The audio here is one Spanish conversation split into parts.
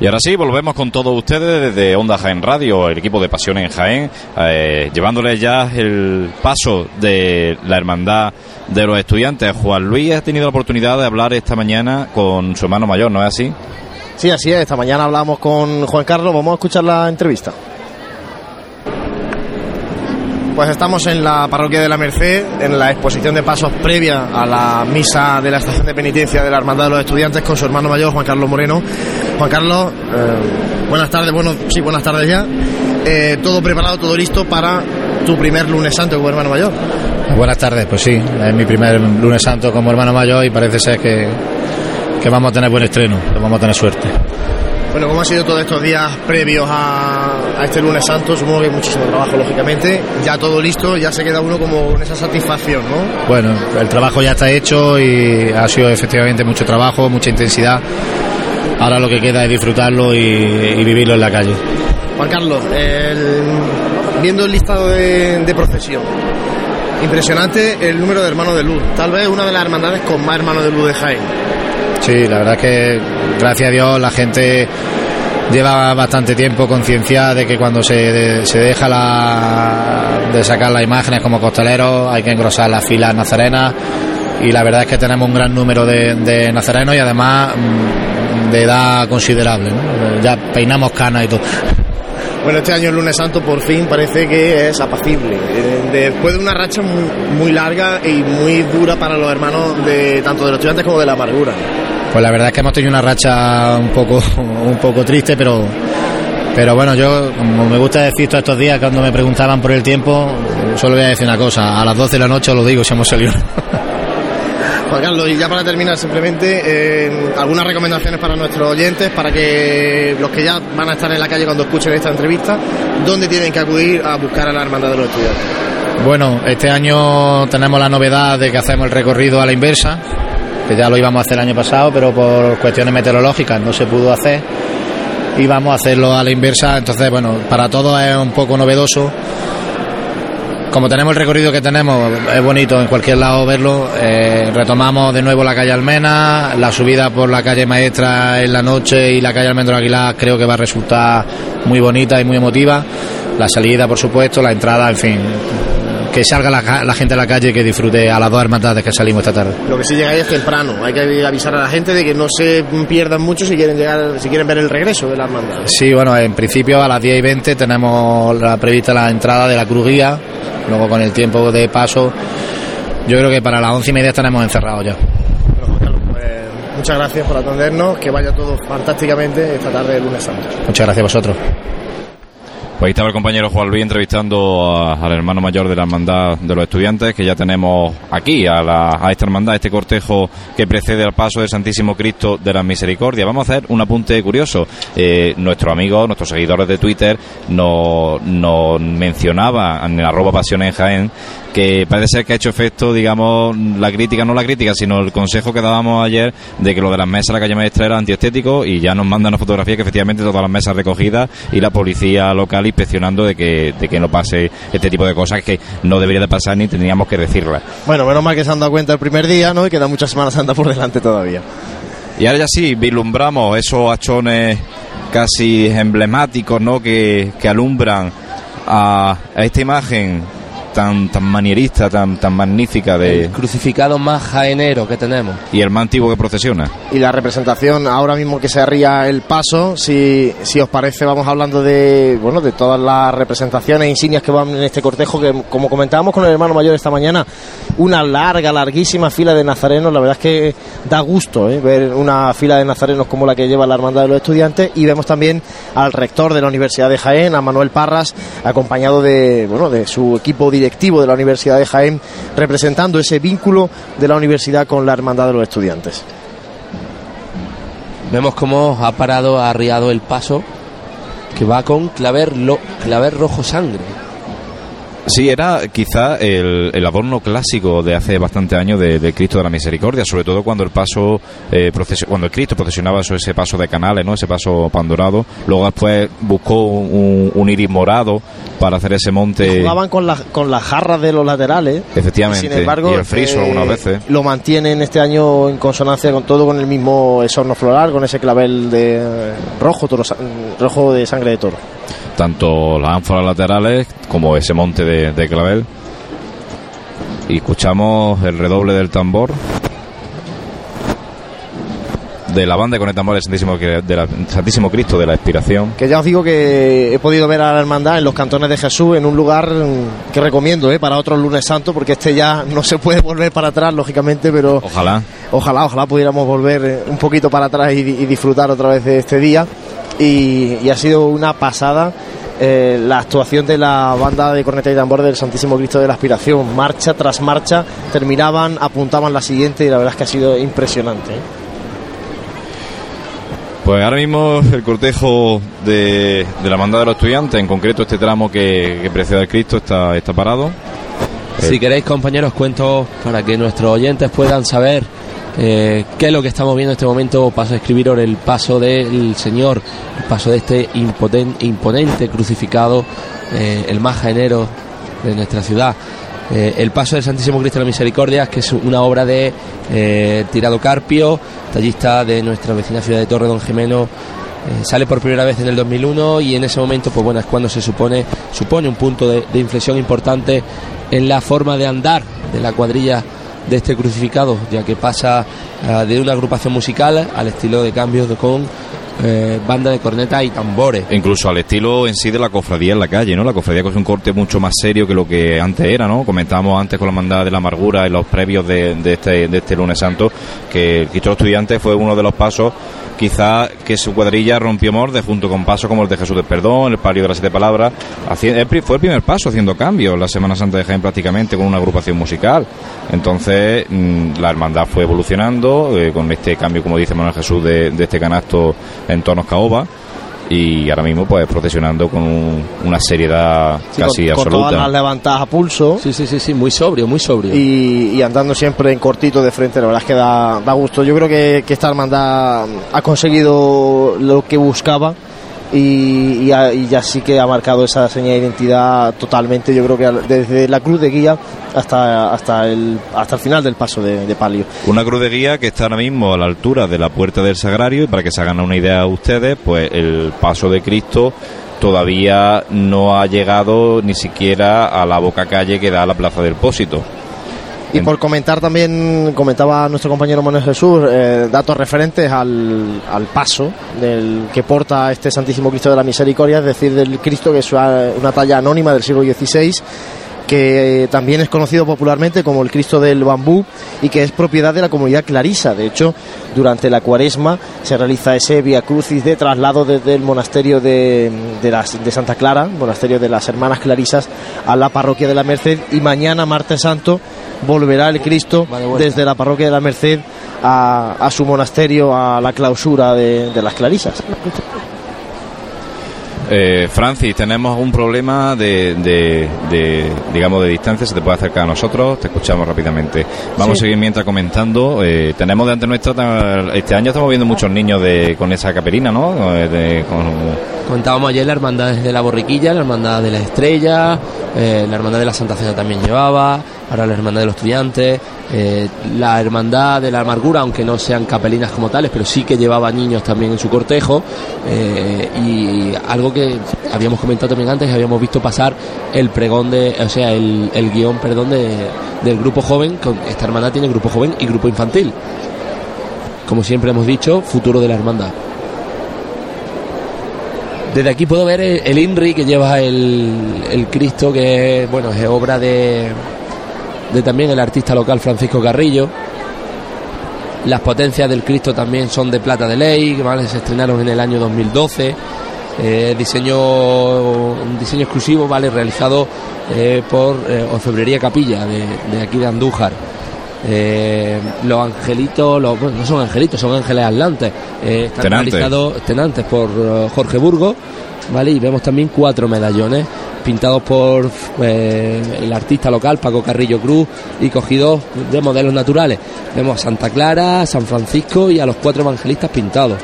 Y ahora sí, volvemos con todos ustedes desde Onda Jaén Radio, el equipo de Pasión en Jaén, eh, llevándoles ya el paso de la hermandad de los estudiantes. Juan Luis ha tenido la oportunidad de hablar esta mañana con su hermano mayor, ¿no es así? Sí, así es. Esta mañana hablamos con Juan Carlos. Vamos a escuchar la entrevista. Pues estamos en la parroquia de la Merced, en la exposición de pasos previa a la misa de la estación de penitencia de la Hermandad de los Estudiantes con su hermano mayor, Juan Carlos Moreno. Juan Carlos, eh, buenas tardes, bueno, sí, buenas tardes ya. Eh, todo preparado, todo listo para tu primer lunes santo como hermano mayor. Buenas tardes, pues sí, es mi primer lunes santo como hermano mayor y parece ser que, que vamos a tener buen estreno, que vamos a tener suerte. Bueno, ¿cómo ha sido todos estos días previos a, a, este lunes santo? Supongo que hay muchísimo trabajo, lógicamente. Ya todo listo, ya se queda uno como con esa satisfacción, ¿no? Bueno, el trabajo ya está hecho y ha sido efectivamente mucho trabajo, mucha intensidad. Ahora lo que queda es disfrutarlo y, y vivirlo en la calle. Juan Carlos, el, viendo el listado de, de procesión, impresionante el número de hermanos de luz. Tal vez una de las hermandades con más hermanos de luz de Jaén. Sí, la verdad es que gracias a Dios la gente lleva bastante tiempo concienciada de que cuando se, se deja la, de sacar las imágenes como costaleros hay que engrosar las filas nazarenas y la verdad es que tenemos un gran número de, de nazarenos y además de edad considerable. Ya peinamos canas y todo. Bueno, este año el lunes santo por fin parece que es apacible. Después de una racha muy, muy larga y muy dura para los hermanos de tanto de los estudiantes como de la amargura. Pues la verdad es que hemos tenido una racha un poco, un poco triste, pero, pero bueno, yo, como me gusta decir todos estos días, cuando me preguntaban por el tiempo, solo voy a decir una cosa: a las 12 de la noche os lo digo si hemos salido. Juan Carlos, y ya para terminar, simplemente eh, algunas recomendaciones para nuestros oyentes, para que los que ya van a estar en la calle cuando escuchen esta entrevista, ¿dónde tienen que acudir a buscar a la hermandad de los estudiantes? Bueno, este año tenemos la novedad de que hacemos el recorrido a la inversa, que ya lo íbamos a hacer el año pasado, pero por cuestiones meteorológicas no se pudo hacer. Y vamos a hacerlo a la inversa, entonces, bueno, para todos es un poco novedoso. Como tenemos el recorrido que tenemos, es bonito en cualquier lado verlo. Eh, retomamos de nuevo la calle Almena, la subida por la calle Maestra en la noche y la calle Almendro Aguilar creo que va a resultar muy bonita y muy emotiva. La salida, por supuesto, la entrada, en fin, que salga la, la, gente a la calle y que disfrute a las dos hermandades que salimos esta tarde. Lo que sí llegáis es temprano, hay que avisar a la gente de que no se pierdan mucho si quieren llegar, si quieren ver el regreso de la hermandad. Sí, bueno, en principio a las 10 y 20 tenemos la prevista la entrada de la Cruz Guía, luego con el tiempo de paso, yo creo que para las 11 y media estaremos encerrados ya. Bueno, pues, muchas gracias por atendernos, que vaya todo fantásticamente esta tarde de lunes santo. Muchas gracias a vosotros. Pues ahí estaba el compañero Juan Luis entrevistando a, al hermano mayor de la hermandad de los estudiantes, que ya tenemos aquí, a, la, a esta hermandad, este cortejo que precede al paso del Santísimo Cristo de la Misericordia. Vamos a hacer un apunte curioso. Eh, nuestro amigo, nuestros seguidores de Twitter, nos, nos mencionaba en arroba pasión en Jaén que parece ser que ha hecho efecto, digamos, la crítica, no la crítica, sino el consejo que dábamos ayer de que lo de las mesas de la calle maestra era antiestético y ya nos mandan una fotografía que efectivamente todas las mesas recogidas y la policía local inspeccionando de que, de que no pase este tipo de cosas que no debería de pasar ni tendríamos que decirlas. Bueno, menos mal que se han dado cuenta el primer día, ¿no? Y queda muchas semanas anda por delante todavía. Y ahora ya sí, vislumbramos esos hachones casi emblemáticos, ¿no? Que, que alumbran a, a esta imagen tan, tan manierista, tan, tan magnífica de... El crucificado más jaenero que tenemos. Y el más antiguo que procesiona. Y la representación, ahora mismo que se arría el paso, si, si os parece, vamos hablando de, bueno, de todas las representaciones e insignias que van en este cortejo, que como comentábamos con el hermano mayor esta mañana, una larga, larguísima fila de nazarenos, la verdad es que da gusto ¿eh? ver una fila de nazarenos como la que lleva la Hermandad de los Estudiantes y vemos también al rector de la Universidad de Jaén, a Manuel Parras, acompañado de, bueno, de su equipo directivo directivo de la Universidad de Jaén, representando ese vínculo de la universidad con la hermandad de los estudiantes. Vemos cómo ha parado, ha arriado el paso, que va con claver, lo, claver rojo sangre. Sí, era quizá el, el, adorno clásico de hace bastante años de, de, Cristo de la Misericordia, sobre todo cuando el paso, eh, cuando el Cristo procesionaba eso, ese paso de canales, ¿no? ese paso pandorado. Luego después buscó un, un iris morado para hacer ese monte. jugaban con, la, con las jarras de los laterales. Efectivamente. Y, sin embargo, y el friso eh, algunas veces. Lo mantienen este año en consonancia con todo, con el mismo esorno floral, con ese clavel de rojo, toro, rojo de sangre de toro. Tanto las ánforas laterales como ese monte de, de clavel. Y escuchamos el redoble del tambor de la banda con el tambor del Santísimo, de la, Santísimo Cristo de la Expiración. Que ya os digo que he podido ver a la hermandad en los cantones de Jesús en un lugar que recomiendo ¿eh? para otro lunes santo, porque este ya no se puede volver para atrás, lógicamente, pero ojalá, ojalá, ojalá pudiéramos volver eh, un poquito para atrás y, y disfrutar otra vez de este día. Y, y ha sido una pasada eh, la actuación de la banda de corneta y tambor del Santísimo Cristo de la Aspiración. Marcha tras marcha, terminaban, apuntaban la siguiente y la verdad es que ha sido impresionante. ¿eh? Pues ahora mismo el cortejo de, de la mandada de los estudiantes, en concreto este tramo que, que precede al Cristo, está, está parado. Si queréis, compañeros, cuento para que nuestros oyentes puedan saber eh, qué es lo que estamos viendo en este momento. Paso a escribiros el paso del Señor, el paso de este imponente, imponente crucificado, eh, el más enero de nuestra ciudad. Eh, el paso del Santísimo Cristo de la Misericordia, que es una obra de eh, Tirado Carpio, tallista de nuestra vecina ciudad de Torre Don Gemeno. Eh, sale por primera vez en el 2001 y en ese momento, pues bueno, es cuando se supone, supone un punto de, inflexión importante en la forma de andar de la cuadrilla de este crucificado, ya que pasa de una agrupación musical al estilo de cambios de, con eh, banda de corneta y tambores. Incluso al estilo en sí de la cofradía en la calle, ¿no? La cofradía coge un corte mucho más serio que lo que antes era, ¿no? Comentábamos antes con la mandada de la amargura en los previos de, este, este lunes santo que el Cristo Estudiante fue uno de los pasos quizá que su cuadrilla rompió morde junto con pasos como el de Jesús del Perdón, el palio de las siete palabras. Fue el primer paso haciendo cambios la Semana Santa de Jaén prácticamente con una agrupación musical. Entonces mm, la hermandad fue evolucionando eh, con este cambio, como dice Manuel Jesús, de, de este canasto en tonos caoba y ahora mismo pues procesionando con un, una seriedad Sí, casi con, con absoluta. todas las levantadas a pulso Sí, sí, sí, sí, muy sobrio, muy sobrio. y, y andando siempre en cortito de frente, la verdad es que da, da gusto. Yo creo que, que esta hermandad ha conseguido lo que buscaba y, y, y ya sí que ha marcado esa señal de identidad totalmente. Yo creo que desde la cruz de guía hasta, hasta, el, hasta el final del paso de, de palio. Una cruz de guía que está ahora mismo a la altura de la puerta del sagrario y para que se hagan una idea ustedes, pues el paso de Cristo todavía no ha llegado ni siquiera a la boca calle que da a la plaza del Pósito. Y por comentar también, comentaba nuestro compañero Manuel Jesús, eh, datos referentes al, al paso del que porta este Santísimo Cristo de la Misericordia, es decir, del Cristo que es una, talla anónima del siglo XVI, que eh, también es conocido popularmente como el Cristo del Bambú y que es propiedad de la comunidad clarisa. De hecho, durante la cuaresma se realiza ese Via Crucis de traslado desde el monasterio de, de, las, de Santa Clara, monasterio de las Hermanas Clarisas, a la parroquia de la Merced y mañana, martes santo, volverá el Cristo desde la parroquia de la Merced a, a su monasterio, a la clausura de, de las Clarisas. Eh, Francis, tenemos un problema de, de- de, digamos, de distancia. Se te puede acercar a nosotros, te escuchamos rápidamente. Vamos Sí. a seguir mientras comentando. Eh, tenemos delante nuestra, este año estamos viendo muchos niños de, con esa capelina, ¿no? Eh, de- con- Contábamos ayer la hermandad de la borriquilla, la hermandad de la estrella, eh, la hermandad de la Santa Cena también llevaba, ahora la hermandad de los estudiantes, eh, la hermandad de la amargura, aunque no sean capelinas como tales, pero sí que llevaba niños también en su cortejo, eh, y algo que habíamos comentado también antes, habíamos visto pasar el pregón de, o sea, el, guion, perdón, de, del grupo joven, con, esta hermandad tiene grupo joven y grupo infantil. Como siempre hemos dicho, futuro de la hermandad. Desde aquí puedo ver el, el INRI que lleva el, el Cristo, que bueno, es obra de, también el artista local Francisco Carrillo. Las potencias del Cristo también son de plata de ley, ¿vale? se estrenaron en el año 2012. Eh, diseño, un diseño exclusivo, ¿vale? Realizado eh, por eh, Orfebrería Capilla, de aquí de Andújar. Eh, los angelitos, los, bueno, no son angelitos, son ángeles atlantes. Eh, están Tenantes. realizados tenantes por eh, Jorge Burgo, ¿vale? Y vemos también cuatro medallones pintados por eh, el artista local Paco Carrillo Cruz y cogidos de modelos naturales. Vemos a Santa Clara, a San Francisco y a los cuatro evangelistas pintados.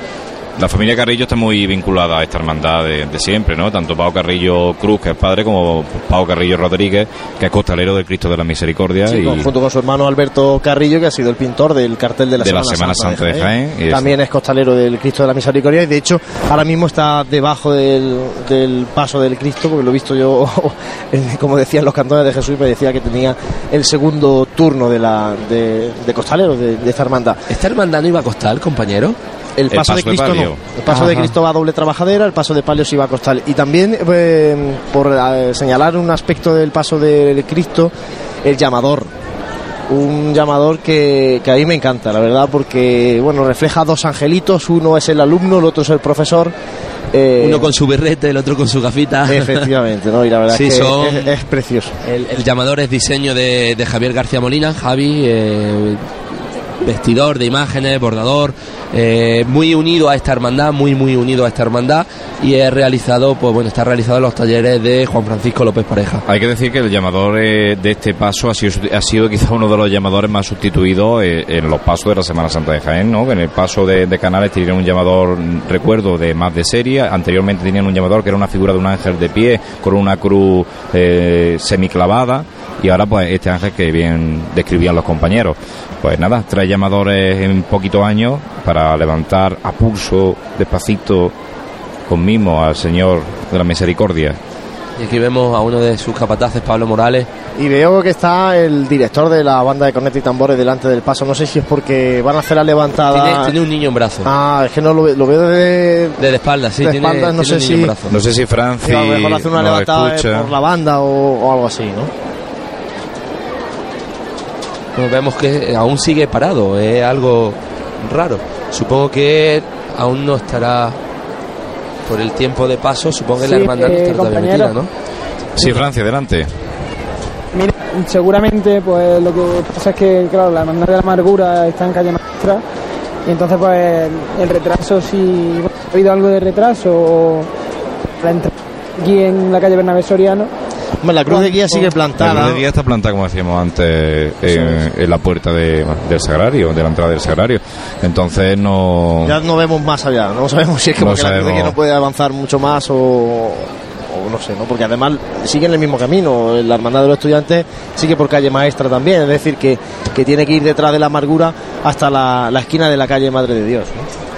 La familia Carrillo está muy vinculada a esta hermandad de, de siempre, ¿no? Tanto Pau Carrillo Cruz, que es padre, como Pau Carrillo Rodríguez, que es costalero del Cristo de la Misericordia. Sí, y con- junto con su hermano Alberto Carrillo, que ha sido el pintor del cartel de la, De la Semana, Semana Santa de Jaén, y También es costalero del Cristo de la Misericordia y de hecho ahora mismo está debajo del, del paso del Cristo, porque lo he visto yo, como decían los cantones de Jesús, me decía que tenía el segundo turno de, la, de, de costalero de, de esta hermandad. ¿Esta hermandad no iba a costar, compañero? El El paso, de Cristo no. El paso de. Cristo va a doble trabajadera, el paso de palio sí va a costal. Y también, eh, por eh, señalar un aspecto del paso de Cristo, el llamador. Un llamador que, que a mí me encanta, la verdad, porque bueno refleja dos angelitos, uno es el alumno, el otro es el profesor. Eh, Uno con su berrete, el otro con su gafita. Efectivamente, ¿no? Y la verdad Sí, es que son- es, es precioso. El, el llamador es diseño de, de Javier García Molina, Javi, eh, vestidor de imágenes, bordador, eh, muy unido a esta hermandad, muy muy unido a esta hermandad y es realizado, pues bueno, está realizado en los talleres de Juan Francisco López Pareja. Hay que decir que el llamador eh, de este paso ha sido, ha sido quizá uno de los llamadores más sustituidos eh, en los pasos de la Semana Santa de Jaén, ¿no? En el paso de, de Canales tenían un llamador, mm, recuerdo, de más de serie. Anteriormente tenían un llamador que era una figura de un ángel de pie con una cruz semiclavada. Y ahora, pues, este ángel que bien describían los compañeros. Pues nada, tres llamadores en poquitos años para levantar a pulso, despacito, con mimo al Señor de la Misericordia. Y aquí vemos a uno de sus capataces, Pablo Morales, Y veo que está el director de la banda de corneta y tambores delante del paso. No sé si es porque van a hacer la levantada. tiene, tiene un niño en brazos. Ah, es que no lo, lo veo de. De espalda, sí, de tiene, espaldas, no tiene sé un niño en si- brazos. No sé si Francis Sí, a lo mejor hace una levantada eh, escucha. por la banda o, o algo así, ¿no? Bueno, vemos que aún sigue parado, es algo raro. Supongo que aún no estará por el tiempo de paso, supongo que la Sí, hermandad no eh, estará todavía metida, ¿no? Sí, Francia, adelante. Mira, seguramente pues lo que pasa es que claro, la hermandad de la amargura está en calle maestra y entonces pues el retraso si bueno, ha habido algo de retraso o la entrada aquí en la calle Bernabé Soriano Hombre, la cruz de guía sigue La plantada. cruz de guía está plantada, como decíamos antes, en, en la puerta de- del sagrario, de la entrada del sagrario. Entonces no... Ya no vemos más allá, no sabemos si es que No porque la cruz de guía no puede avanzar mucho más o, o no sé, ¿no? Porque además siguen el mismo camino. La hermandad de los estudiantes sigue por calle maestra también, es decir, que, que tiene que ir detrás de la amargura hasta la, la esquina de la calle Madre de Dios. ¿no?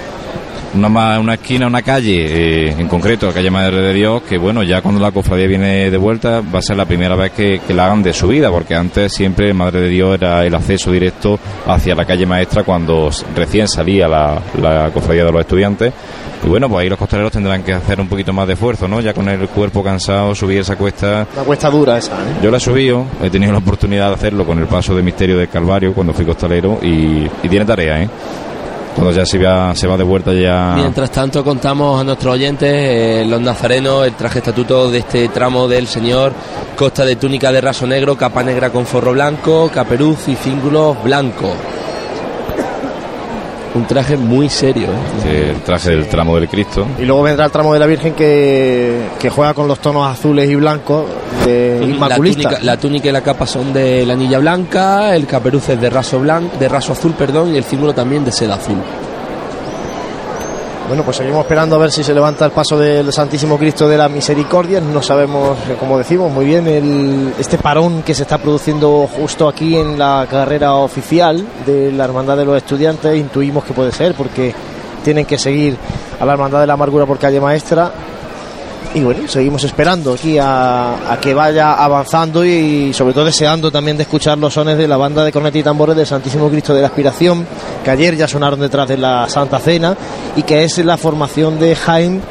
Una, una esquina, una calle, eh, en concreto, la calle Madre de Dios, que bueno, ya cuando la cofradía viene de vuelta va a ser la primera vez que, que la hagan de subida, porque antes siempre Madre de Dios era el acceso directo hacia la calle maestra cuando recién salía la, la cofradía de los estudiantes. Y bueno, pues ahí los costaleros tendrán que hacer un poquito más de esfuerzo, ¿no? Ya con el cuerpo cansado, subir esa cuesta Una cuesta dura esa, ¿eh? Yo la he subido, he tenido la oportunidad de hacerlo con el paso de Misterio del Calvario cuando fui costalero y, y tiene tarea, ¿eh? Cuando ya se va, se va de vuelta ya... Mientras tanto contamos a nuestros oyentes eh, los nazarenos, el traje estatuto de este tramo del Señor, costa de túnica de raso negro, capa negra con forro blanco, caperuz y cíngulos blancos. Un traje muy serio. ¿eh? El traje del tramo del Cristo. Y luego vendrá el tramo de la Virgen que, que juega con los tonos azules y blancos de La Inmaculista. túnica, la túnica y la capa son de la anilla blanca, el caperuz es de raso blanco, de raso azul, perdón, y el cíngulo también de seda azul. Bueno, pues seguimos esperando a ver si se levanta el paso del Santísimo Cristo de la Misericordia. No sabemos, eh, como decimos, muy bien el, este parón que se está produciendo justo aquí en la carrera oficial de la Hermandad de los Estudiantes. Intuimos que puede ser porque tienen que seguir a la Hermandad de la Amargura por calle Maestra. Y bueno, seguimos esperando aquí a, que vaya avanzando y sobre todo deseando también de escuchar los sones de la banda de corneta y tambores del Santísimo Cristo de la Aspiración, que ayer ya sonaron detrás de la Santa Cena y que es la formación de Jaén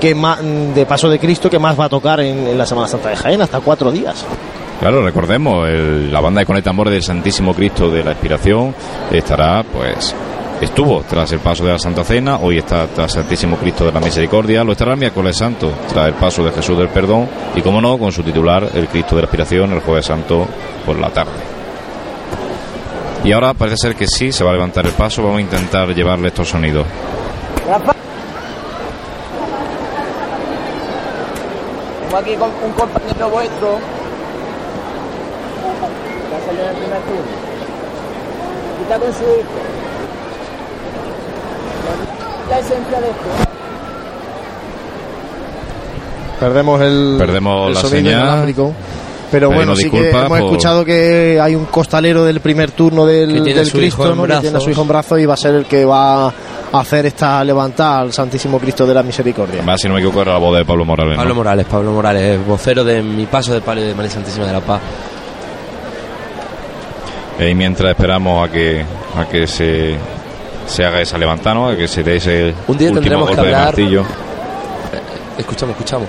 que más, de Paso de Cristo que más va a tocar en, la Semana Santa de Jaén, hasta cuatro días. Claro, recordemos, el- la banda de Conecta Tambores del Santísimo Cristo de la Expiración estará, pues, estuvo tras el paso de la Santa Cena, hoy está tras Santísimo Cristo de la Misericordia, lo estará el miércoles santo, tras el paso de Jesús del Perdón, y como no, con su titular, el Cristo de la Expiración, el jueves santo por la tarde. Y ahora parece ser que sí, se va a levantar el paso, vamos a intentar llevarle estos sonidos. Tengo aquí con un compañero vuestro que ha salido en primer turno. Con su hijo. La esencia de esto. Perdemos el, Perdemos el la sonido señal. inalámbrico. Pero bueno, sí que hemos por- escuchado que hay un costalero del primer turno del, Que Cristo, ¿no? que tiene a su hijo en brazos y va a ser el que va a hacer esta levantada al Santísimo Cristo de la Misericordia. Más, si no me equivoco, era la voz de Pablo Morales. ¿no? Pablo Morales, Pablo Morales, vocero de mi paso de palio de María Santísima de la Paz. Y mientras esperamos a que a que se, se haga esa levantada, que se dé ese Un día último tendremos que golpe de hablar- martillo. Escuchamos, escuchamos.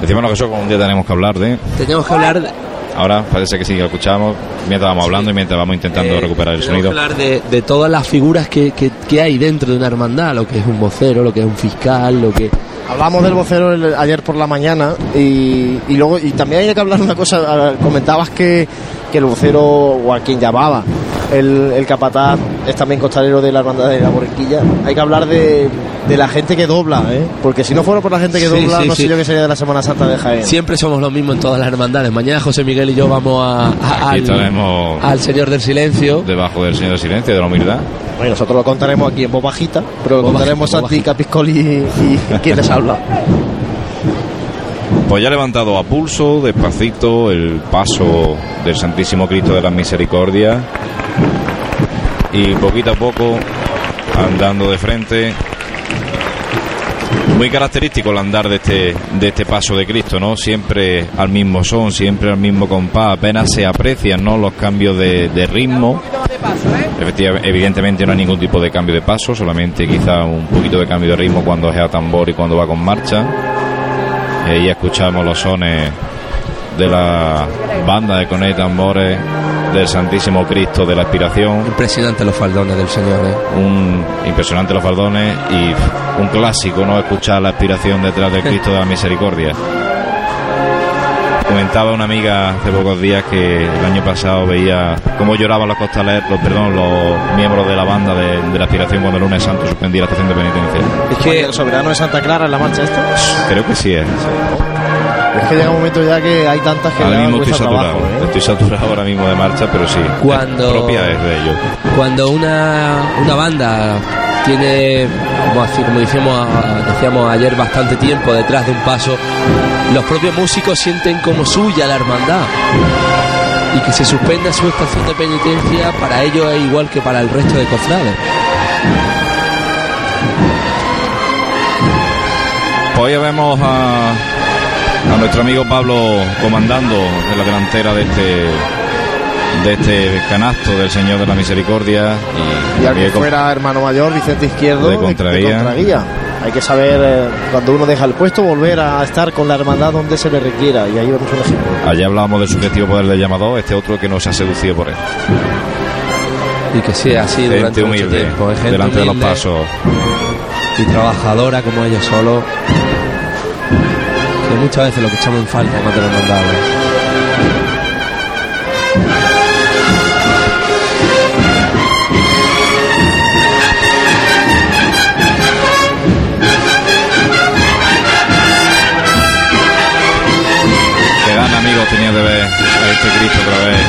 Decíamos que eso un día tenemos que hablar de. Teníamos que hablar de, Ahora parece que sí que lo escuchamos mientras vamos hablando y mientras vamos intentando eh, recuperar el tenemos sonido. que hablar de, de todas las figuras que, que, que hay dentro de una hermandad, lo que es un vocero, lo que es un fiscal, lo que... Hablamos del vocero el- ayer por la mañana y, y luego y también hay que hablar una cosa. Comentabas que, que el vocero o a quien llamaba el, el capataz es también costalero de la hermandad de la Borriquilla. Hay que hablar de, de la gente que dobla, ¿eh? porque si no fuera por la gente que Sí, dobla, sí, no sí. sé yo qué sería de la Semana Santa de Jaén. Siempre somos lo mismo en todas las hermandades. Mañana José Miguel y yo vamos a, a- Aquí al, estaremos al Señor del Silencio. debajo del Señor del Silencio, de la humildad. Bueno, nosotros lo contaremos aquí en voz bajita, pero lo contaremos bajita, voz Santi Capiscoli y, y quién les habla. Pues ya levantado a pulso, despacito, el paso del Santísimo Cristo de la Misericordia. Y poquito a poco, andando de frente. Muy característico el andar de este, de este paso de Cristo, ¿no? Siempre al mismo son, siempre al mismo compás, apenas se aprecian, ¿no? Los cambios de, de ritmo. Efectivamente, evidentemente no hay ningún tipo de cambio de paso, solamente quizá un poquito de cambio de ritmo cuando es a tambor y cuando va con marcha. Eh, y escuchamos los sones de la banda de cones y tambores del Santísimo Cristo de la Aspiración. Impresionante los faldones del Señor. ¿eh? Un impresionante los fardones y un clásico, ¿no? Escuchar la aspiración detrás del Cristo de la Misericordia. Comentaba una amiga hace pocos días que el año pasado veía cómo lloraban los costaleros, los, perdón, los miembros de la banda de, de la aspiración cuando el lunes santo suspendía la estación de penitencia. Es que el soberano de Santa Clara en la marcha esta. Creo que sí es. Es que llega un momento ya que hay tantas que Ahora mismo estoy saturado. trabajo, ¿eh? Estoy saturado ahora mismo de marcha, pero sí. Cuando- Propia es de ellos. Cuando una, una banda tiene, como, así, como decíamos ayer, bastante tiempo detrás de un paso, los propios músicos sienten como suya la hermandad. Y que se suspenda su estación de penitencia para ellos es igual que para el resto de cofrades. Pues hoy vemos a, a nuestro amigo Pablo comandando en la delantera de este de este canasto del Señor de la Misericordia y, Y al que fuera hermano mayor, Vicente Izquierdo, De contraguía. contraguía. Hay que saber, eh, cuando uno deja el puesto, volver a estar con la hermandad donde se le requiera. Y ahí vemos un ejemplo. allá hablábamos del subjetivo poder del llamador, este otro que nos ha seducido por él. Y que sea así Gente durante mucho humilde, tiempo. es gente delante de los pasos. Y trabajadora como ellos solo. Que muchas veces lo que echamos en falta en otras hermandades. Que gana amigos tenía de ver a este Cristo otra vez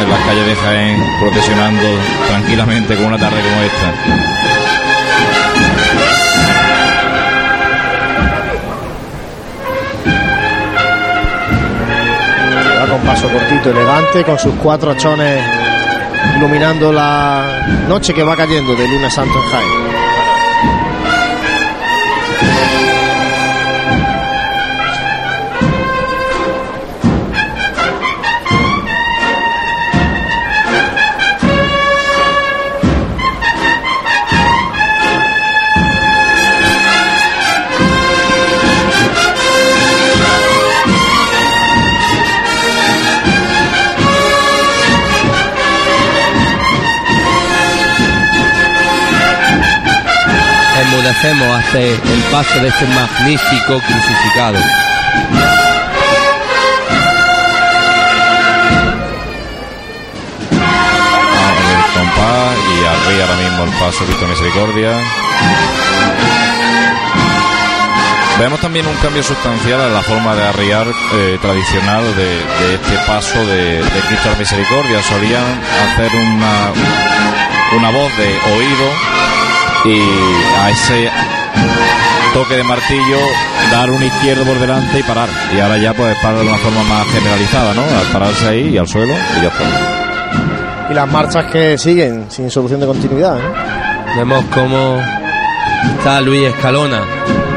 en las calles de Jaén procesionando tranquilamente con una tarde como esta. Paso cortito, elegante, con sus cuatro achones iluminando la noche que va cayendo de lunes santo en Hasta el paso de este magnífico crucificado. El compás y arriba ahora mismo el paso Cristo Misericordia. Vemos también un cambio sustancial en la forma de arriar eh, tradicional de, este paso de, Cristo Misericordia. Solían hacer una, una voz de oído y a ese toque de martillo dar un izquierdo por delante y parar. Y ahora ya pues parar de una forma más generalizada, ¿no? Al pararse ahí y al suelo y ya está. Y las marchas que siguen sin solución de continuidad. ¿eh? Vemos cómo está Luis Escalona.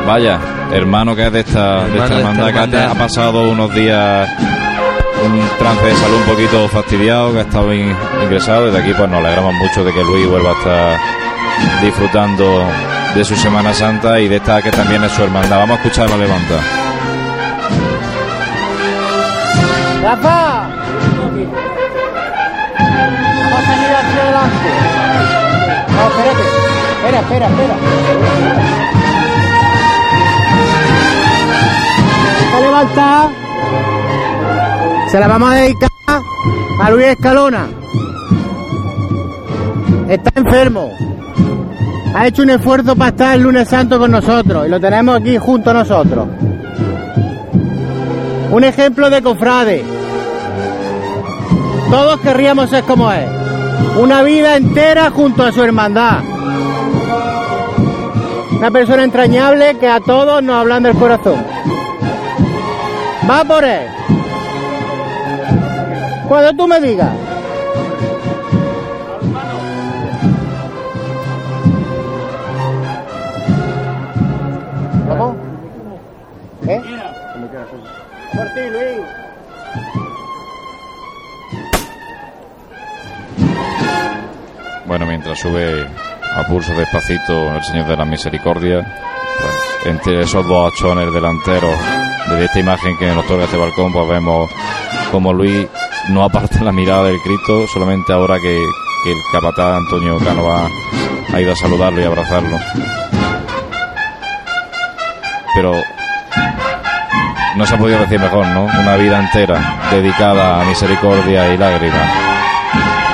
Vaya, hermano que es de esta, de esta de esta hermandad, que hermandad. ha pasado unos días un trance de salud un poquito fastidiado, que ha estado in- ingresado. Desde aquí pues nos alegramos mucho de que Luis vuelva a estar disfrutando de su Semana Santa y de esta que también es su hermandad. Vamos a escuchar la levanta. ¡Rafa! Vamos a salir hacia adelante. No, espérate. Espera, espera, espera. Está levantada. Se la vamos a dedicar a Luis Escalona. Está enfermo. Ha hecho un esfuerzo para estar el lunes santo con nosotros y lo tenemos aquí junto a nosotros. Un ejemplo de cofrade. Todos querríamos ser como él. Una vida entera junto a su hermandad. Una persona entrañable que a todos nos hablan del corazón. Va por él. Cuando tú me digas. Sube a pulso despacito el Señor de la Misericordia, entre esos dos achones delanteros, desde esta imagen que nos otorga este balcón, pues vemos como Luis no aparta la mirada del Cristo, solamente ahora que, el capataz Antonio Cánova ha ido a saludarlo y abrazarlo. Pero no se ha podido decir mejor, ¿no? Una vida entera dedicada a misericordia y lágrimas.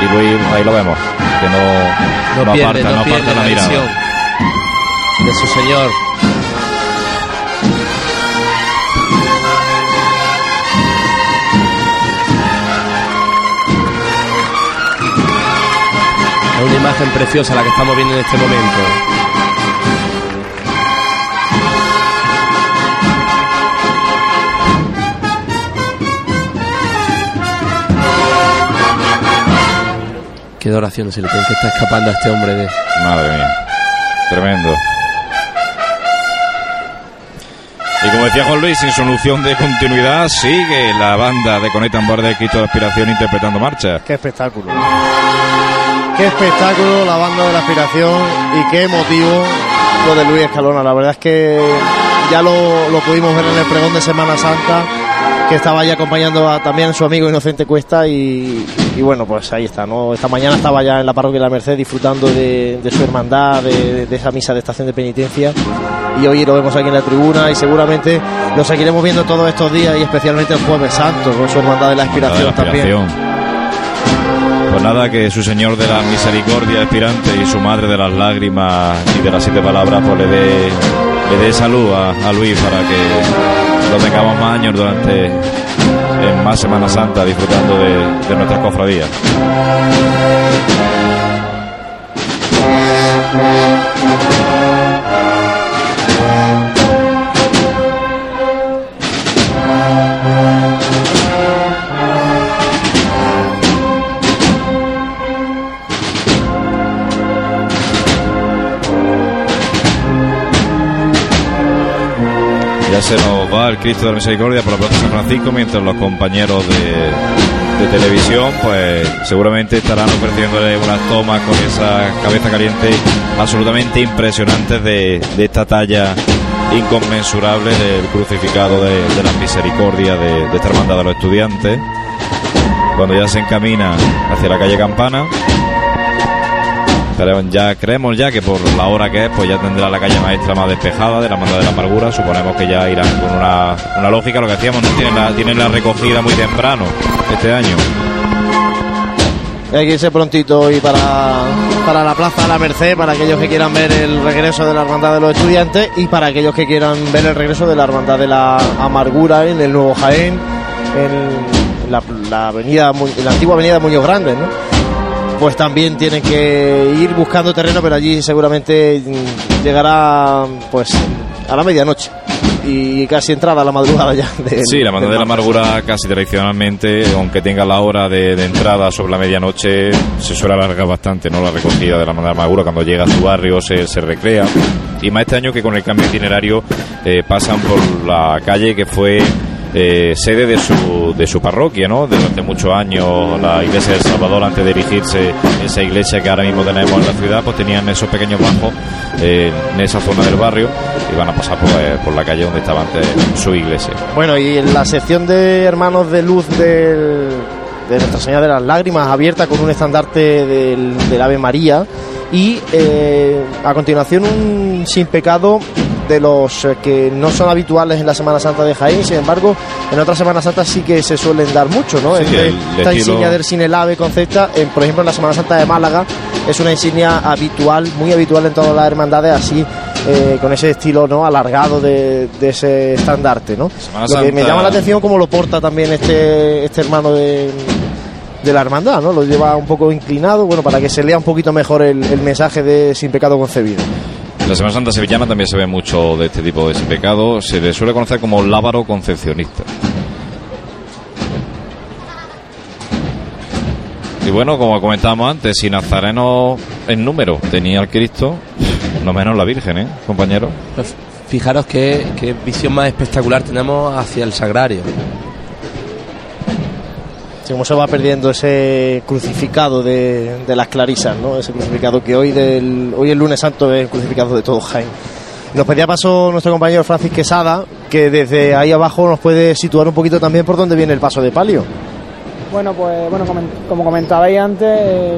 Y Luis, ahí lo vemos, que no, No, no pierde, aparta, no pierde aparta la la mirada. de su Señor. Es una imagen preciosa la que estamos viendo en este momento. Qué oraciones se le tienen que estar escapando a este hombre de, Madre mía, tremendo. Y como decía Juan Luis, sin solución de continuidad, sigue la banda de Conecta en Bar de Cristo de Aspiración interpretando marcha. Qué espectáculo. Qué espectáculo la banda de la aspiración y qué emotivo lo de Luis Escalona. La verdad es que ya lo, lo pudimos ver en el pregón de Semana Santa, que estaba ahí acompañando a también su amigo Inocente Cuesta y, y bueno, pues ahí está, ¿no? Esta mañana estaba ya en la parroquia de la Merced disfrutando de, de su hermandad, de, de esa misa de estación de penitencia y hoy lo vemos aquí en la tribuna y seguramente lo seguiremos viendo todos estos días y especialmente el jueves santo con su hermandad de la la también. Pues nada, que su Señor de la Misericordia aspirante y su Madre de las Lágrimas y de las Siete Palabras, pues le dé, le dé salud a, a Luis para que lo tengamos más años durante en más Semana Santa disfrutando de, de nuestras cofradías. El Cristo de la Misericordia por la Plaza San Francisco, mientras los compañeros de, televisión, pues seguramente estarán ofreciéndole unas tomas con esa cabeza caliente absolutamente impresionantes de, esta talla inconmensurable del crucificado de, la Misericordia de esta hermandad de los estudiantes. Cuando ya se encamina hacia la calle Campana, pero ya creemos ya que por la hora que es, pues ya tendrá la calle maestra más despejada de la Hermandad de la Amargura. Suponemos que ya irán con una, una lógica. Lo que decíamos, no tienen la, tienen la recogida muy temprano este año. Hay que irse prontito y para, para la Plaza de la Merced, para aquellos que quieran ver el regreso de la Hermandad de los Estudiantes y para aquellos que quieran ver el regreso de la Hermandad de la Amargura en el Nuevo Jaén, en la, la avenida, la antigua avenida Muñoz Grande, ¿no? Pues también tienen que ir buscando terreno, pero allí seguramente mm, llegará pues a la medianoche y casi entrada a la madrugada ya. Sí, la del de la. Amargura casi tradicionalmente, aunque tenga la hora de, de entrada sobre la medianoche, se suele alargar bastante, ¿no? La recogida de la Hermandad de la Amargura cuando llega a su barrio se, se recrea. Y más este año que con el cambio de itinerario eh, pasan por la calle que fue eh, sede de su, de su parroquia, ¿no? Durante muchos años la iglesia del Salvador, antes de erigirse esa iglesia que ahora mismo tenemos en la ciudad, pues tenían esos pequeños bajos eh, en esa zona del barrio y van a pasar por, eh, por la calle donde estaba antes su iglesia. Bueno, y en la sección de Hermanos de Luz del- de Nuestra Señora de las Lágrimas, abierta con un estandarte del, Ave María, y a continuación un sin pecado de los eh, que no son habituales en la Semana Santa de Jaén, sin embargo, en otras Semanas Santas sí que se suelen dar mucho, ¿no? Sí, el- esta insignia del Sin el Ave concepta, en, por ejemplo, en la Semana Santa de Málaga, es una insignia habitual, muy habitual en todas las hermandades, así eh, con ese estilo no alargado de, de ese estandarte, ¿no? Semana Lo que me llama la atención cómo lo porta también este, este hermano de, de la hermandad, ¿no? Lo lleva un poco inclinado, bueno, para que se lea un poquito mejor el, el mensaje de Sin Pecado Concebido. La Semana Santa Sevillana también se ve mucho de este tipo de sin pecado. Se le suele conocer como lábaro concepcionista. Y bueno, como comentábamos antes, si Nazareno en número tenía al Cristo, no menos la Virgen, ¿eh, compañero? Pues Fijaros qué, qué visión más espectacular tenemos hacia el sagrario. Sí, cómo se va perdiendo ese crucificado de, las clarisas, ¿no? Ese crucificado que hoy del hoy el lunes santo es el crucificado de todo Jaén. Nos pedía paso nuestro compañero Francis Quesada, que desde ahí abajo nos puede situar un poquito también por dónde viene el paso de palio. Bueno, pues bueno, como comentabais antes,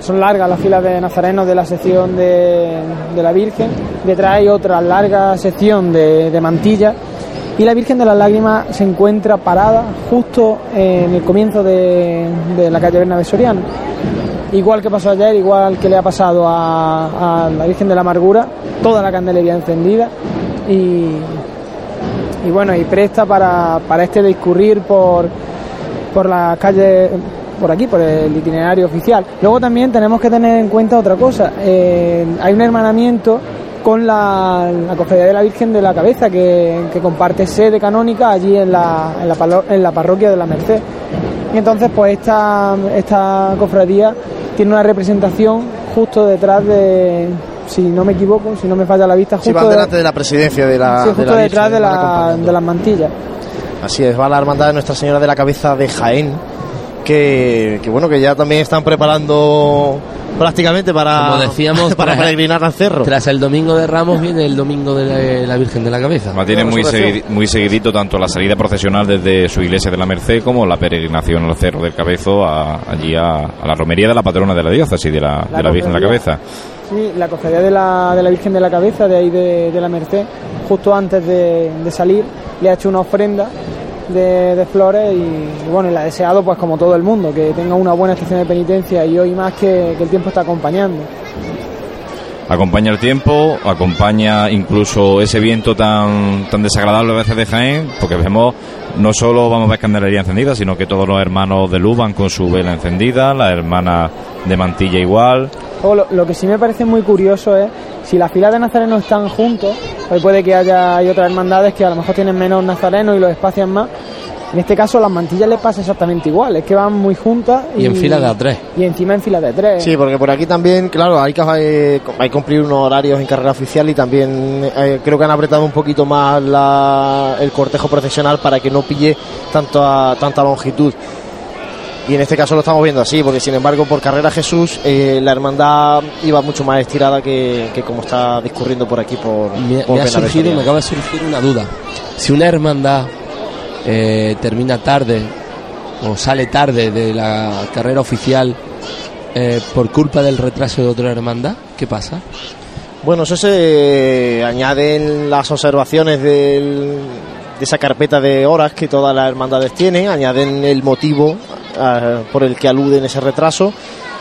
son largas las filas de nazarenos de la sección de, de la Virgen. Detrás hay otra larga sección de, de mantilla. Y la Virgen de las Lágrimas se encuentra parada justo en el comienzo de, la calle Bernabé Soriano. Igual que pasó ayer, igual que le ha pasado a, la Virgen de la Amargura, toda la candelería encendida. Y, bueno, y presta para, para este discurrir por, por la calle, por aquí, por el itinerario oficial. Luego también tenemos que tener en cuenta otra cosa. eh, hay un hermanamiento con la, la Cofradía de la Virgen de la Cabeza, que, que comparte sede canónica allí en la, en la, en la parroquia de la Merced. Y entonces, pues esta, esta cofradía tiene una representación justo detrás de, si no me equivoco, si no me falla la vista, justo, van de- delante de la presidencia de la, sí, de justo la detrás Virgen, de, la, de las mantillas. Así es, va la hermandad de Nuestra Señora de la Cabeza de Jaén, que, que bueno, que ya también están preparando prácticamente para, Como decíamos, para tras- peregrinar al cerro. Tras el domingo de Ramos viene el domingo de la, la Virgen de la Cabeza. Además, tiene Bueno, muy, segui- muy seguidito tanto la salida procesional desde su iglesia de la Merced como la peregrinación al Cerro del Cabezo, a- allí a, a la romería de la patrona de la diócesis, de la, La de la Virgen de la. Cabeza. Sí, la cofradía de la, de la Virgen de la Cabeza, de ahí de, de la Merced, justo antes de, de salir, le ha hecho una ofrenda de, de flores y, bueno, y le ha deseado, pues como todo el mundo, que tenga una buena estación de penitencia y hoy más que, que el tiempo está acompañando. Acompaña el tiempo, acompaña incluso ese viento tan, tan desagradable a veces de Jaén, porque vemos, no solo vamos a ver candelería encendida, sino que todos los hermanos de luz van con su vela encendida, la hermana de mantilla igual. Luego, lo, lo que sí me parece muy curioso es si las filas de nazarenos están juntos, hoy puede que haya hay otras hermandades que a lo mejor tienen menos nazarenos y los espacian más. En este caso, las mantillas les pasa exactamente igual, es que van muy juntas Y en fila de a tres. Y encima en fila de tres. Sí, porque por aquí también, claro, hay que, hay que cumplir unos horarios en carrera oficial y también eh, creo que han apretado un poquito más la- el cortejo profesional para que no pille tanto a- tanta longitud. Y en este caso lo estamos viendo así, porque sin embargo por carrera Jesús eh, la hermandad iba mucho más estirada que, que como está discurriendo por aquí por, Me, por me ha surgido, me acaba de surgir una duda. Si una hermandad eh, termina tarde o sale tarde de la carrera oficial eh, por culpa del retraso de otra hermandad, ¿qué pasa? Bueno, eso se añade en las observaciones del- de esa carpeta de horas que todas las hermandades tienen, añaden el motivo por el que aluden ese retraso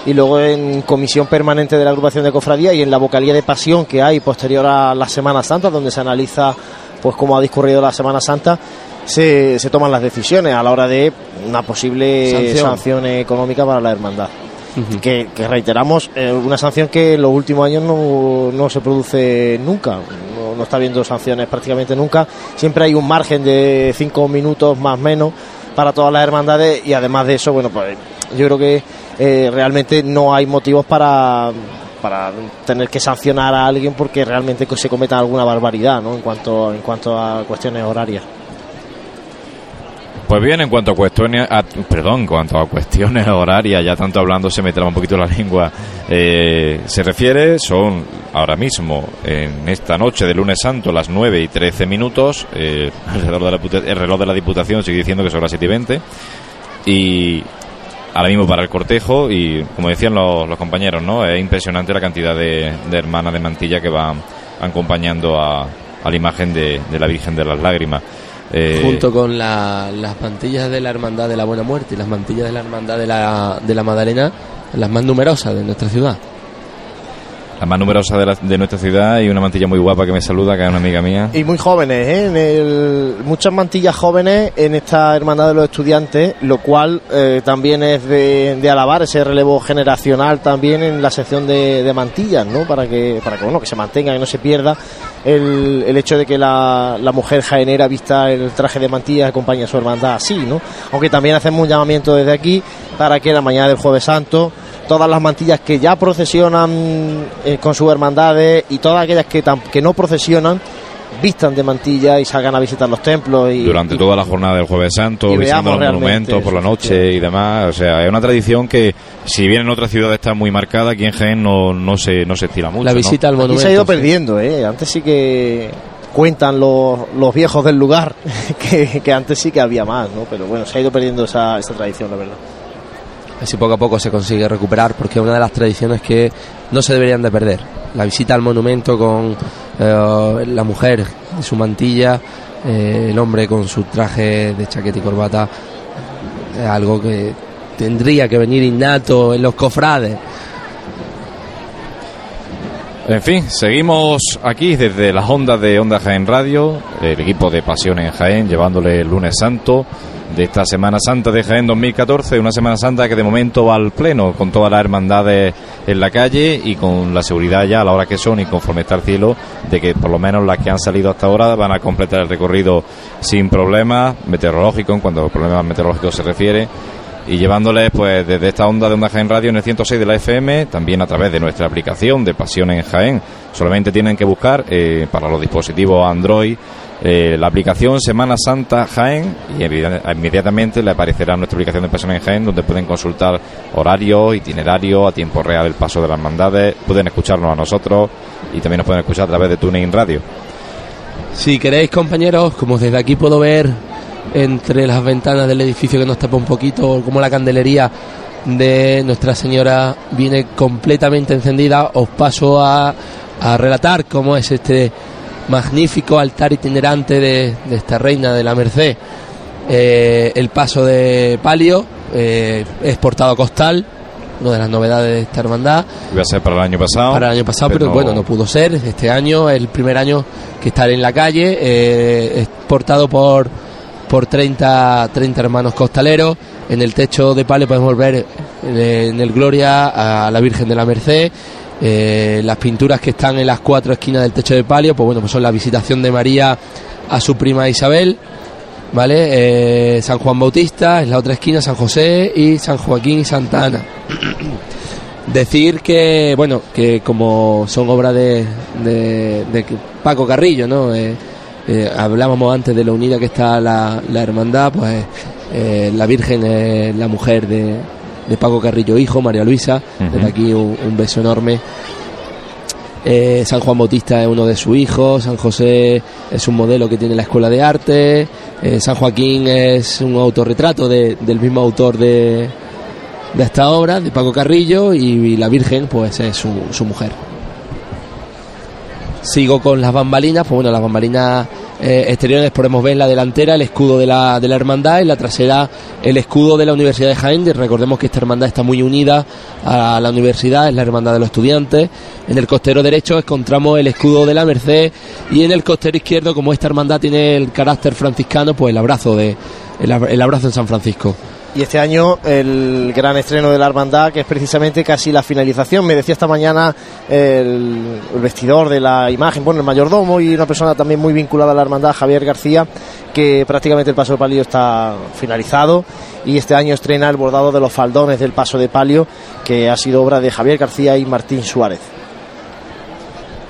y luego en comisión permanente de la agrupación de cofradía y en la vocalía de pasión que hay posterior a la Semana Santa, donde se analiza pues cómo ha discurrido la Semana Santa, se, se toman las decisiones a la hora de una posible Sanción. sanción, económica para la hermandad. que, que reiteramos, eh, una sanción que en los últimos años no, no se produce nunca, no, no está habiendo sanciones prácticamente nunca, siempre hay un margen de cinco minutos más o menos para todas las hermandades y además de eso, bueno, pues yo creo que eh, realmente no hay motivos para para tener que sancionar a alguien porque realmente se cometa alguna barbaridad ¿no? en cuanto en cuanto a cuestiones horarias Pues bien, en cuanto a cuestiones, a- perdón, en cuanto a cuestiones horarias, ya tanto hablando se me traba un poquito la lengua, eh, se refiere, son ahora mismo, en esta noche de lunes santo, las 9 y 13 minutos, eh, alrededor de la, el reloj de la Diputación sigue diciendo que son las 7 y 20, y ahora mismo para el cortejo, y como decían los, los compañeros, ¿no? Es impresionante la cantidad de, de hermanas de mantilla que van acompañando a, a la imagen de, de la Virgen de las Lágrimas. Eh, Junto con la- las mantillas de la Hermandad de la Buena Muerte y las mantillas de la Hermandad de la, de la Magdalena, las más numerosas de nuestra ciudad. La más numerosa de, la- de nuestra ciudad y una mantilla muy guapa que me saluda, que es una amiga mía. y muy jóvenes ¿eh? en el- muchas mantillas jóvenes en esta hermandad de los estudiantes lo cual eh, también es de, de alabar ese relevo generacional también en la sección de, de mantillas no para que para que bueno que se mantenga que no se pierda el, el hecho de que la, la mujer jaenera vista el traje de mantilla y acompañe a su hermandad así no aunque también hacemos un llamamiento desde aquí para que la mañana del jueves santo todas las mantillas que ya procesionan eh, con sus hermandades y todas aquellas que, que no procesionan vistan de mantilla y salgan a visitar los templos y Durante y- toda la jornada del Jueves Santo, visitando los monumentos por la noche y demás. O sea, es una tradición que, si bien en otras ciudades está muy marcada, aquí en Jaén no, no, se, no se estila mucho. la ¿no? visita al Aquí monumento. se ha ido perdiendo, ¿eh? Antes sí que cuentan los, los viejos del lugar que, que antes sí que había más, ¿no? Pero bueno, se ha ido perdiendo esa, esa tradición, la verdad. Así poco a poco se consigue recuperar porque es una de las tradiciones que no se deberían de perder. La visita al monumento con eh, la mujer en su mantilla, eh, el hombre con su traje de chaqueta y corbata, algo que tendría que venir innato en los cofrades. En fin, seguimos aquí desde las ondas de Onda Jaén Radio, el equipo de Pasión en Jaén, llevándole el lunes santo de esta Semana Santa de Jaén 2014, una Semana Santa que de momento va al pleno, con todas las hermandades en la calle y con la seguridad ya a la hora que son y conforme está el cielo, de que por lo menos las que han salido hasta ahora van a completar el recorrido sin problemas meteorológicos, en cuanto a problemas meteorológicos se refiere y llevándoles pues desde esta onda de Onda Jaén Radio en el 106 de la FM, también a través de nuestra aplicación de Pasión en Jaén. Solamente tienen que buscar eh, para los dispositivos Android eh, la aplicación Semana Santa Jaén y inmediatamente le aparecerá nuestra aplicación de Pasión en Jaén donde pueden consultar horarios, itinerarios, a tiempo real el paso de las hermandades, pueden escucharnos a nosotros y también nos pueden escuchar a través de TuneIn Radio. Si queréis, compañeros, como desde aquí puedo ver entre las ventanas del edificio que nos tapa un poquito, como la candelería de Nuestra Señora viene completamente encendida, os paso a, a relatar cómo es este magnífico altar itinerante de, de esta reina de la Merced. Eh, el paso de palio eh, es portado a costal, una de las novedades de esta hermandad Iba a ser para el año pasado. para el año pasado, pero, bueno, no pudo ser. Este año, el primer año que estaré en la calle, eh, es portado por, por 30, 30 hermanos costaleros. En el techo de palio podemos ver eh, en el Gloria a la Virgen de la Merced. Eh, las pinturas que están en las cuatro esquinas del techo de palio, pues bueno, pues son la visitación de María a su prima Isabel, ¿vale? Eh, San Juan Bautista, en la otra esquina San José y San Joaquín y Santa Ana. Decir que, bueno, que como son obras de, de, de Paco Carrillo, ¿no? Eh, hablábamos antes de lo unida que está la, la hermandad, pues eh, la Virgen es la mujer de, de Paco Carrillo, hijo, María Luisa, desde aquí un, un beso enorme. Eh, San Juan Bautista es uno de sus hijos, San José es un modelo que tiene la Escuela de Arte, eh, San Joaquín es un autorretrato de- del mismo autor de, de esta obra, de Paco Carrillo, y, la Virgen pues es su, su mujer. Sigo con las bambalinas, pues bueno, las bambalinas eh, exteriores podemos ver en la delantera el escudo de la, de la hermandad, en la trasera el escudo de la Universidad de Jaén. Y recordemos que esta hermandad está muy unida a la universidad, es la hermandad de los estudiantes. En el costero derecho encontramos el escudo de la Merced y en el costero izquierdo, como esta hermandad tiene el carácter franciscano, pues el abrazo de el, el abrazo en San Francisco. Y este año el gran estreno de la hermandad, que es precisamente casi la finalización. Me decía esta mañana el, vestidor de la imagen, bueno, el mayordomo y una persona también muy vinculada a la hermandad, Javier García, que prácticamente el paso de palio está finalizado y este año estrena el bordado de los faldones del paso de palio, que ha sido obra de Javier García y Martín Suárez.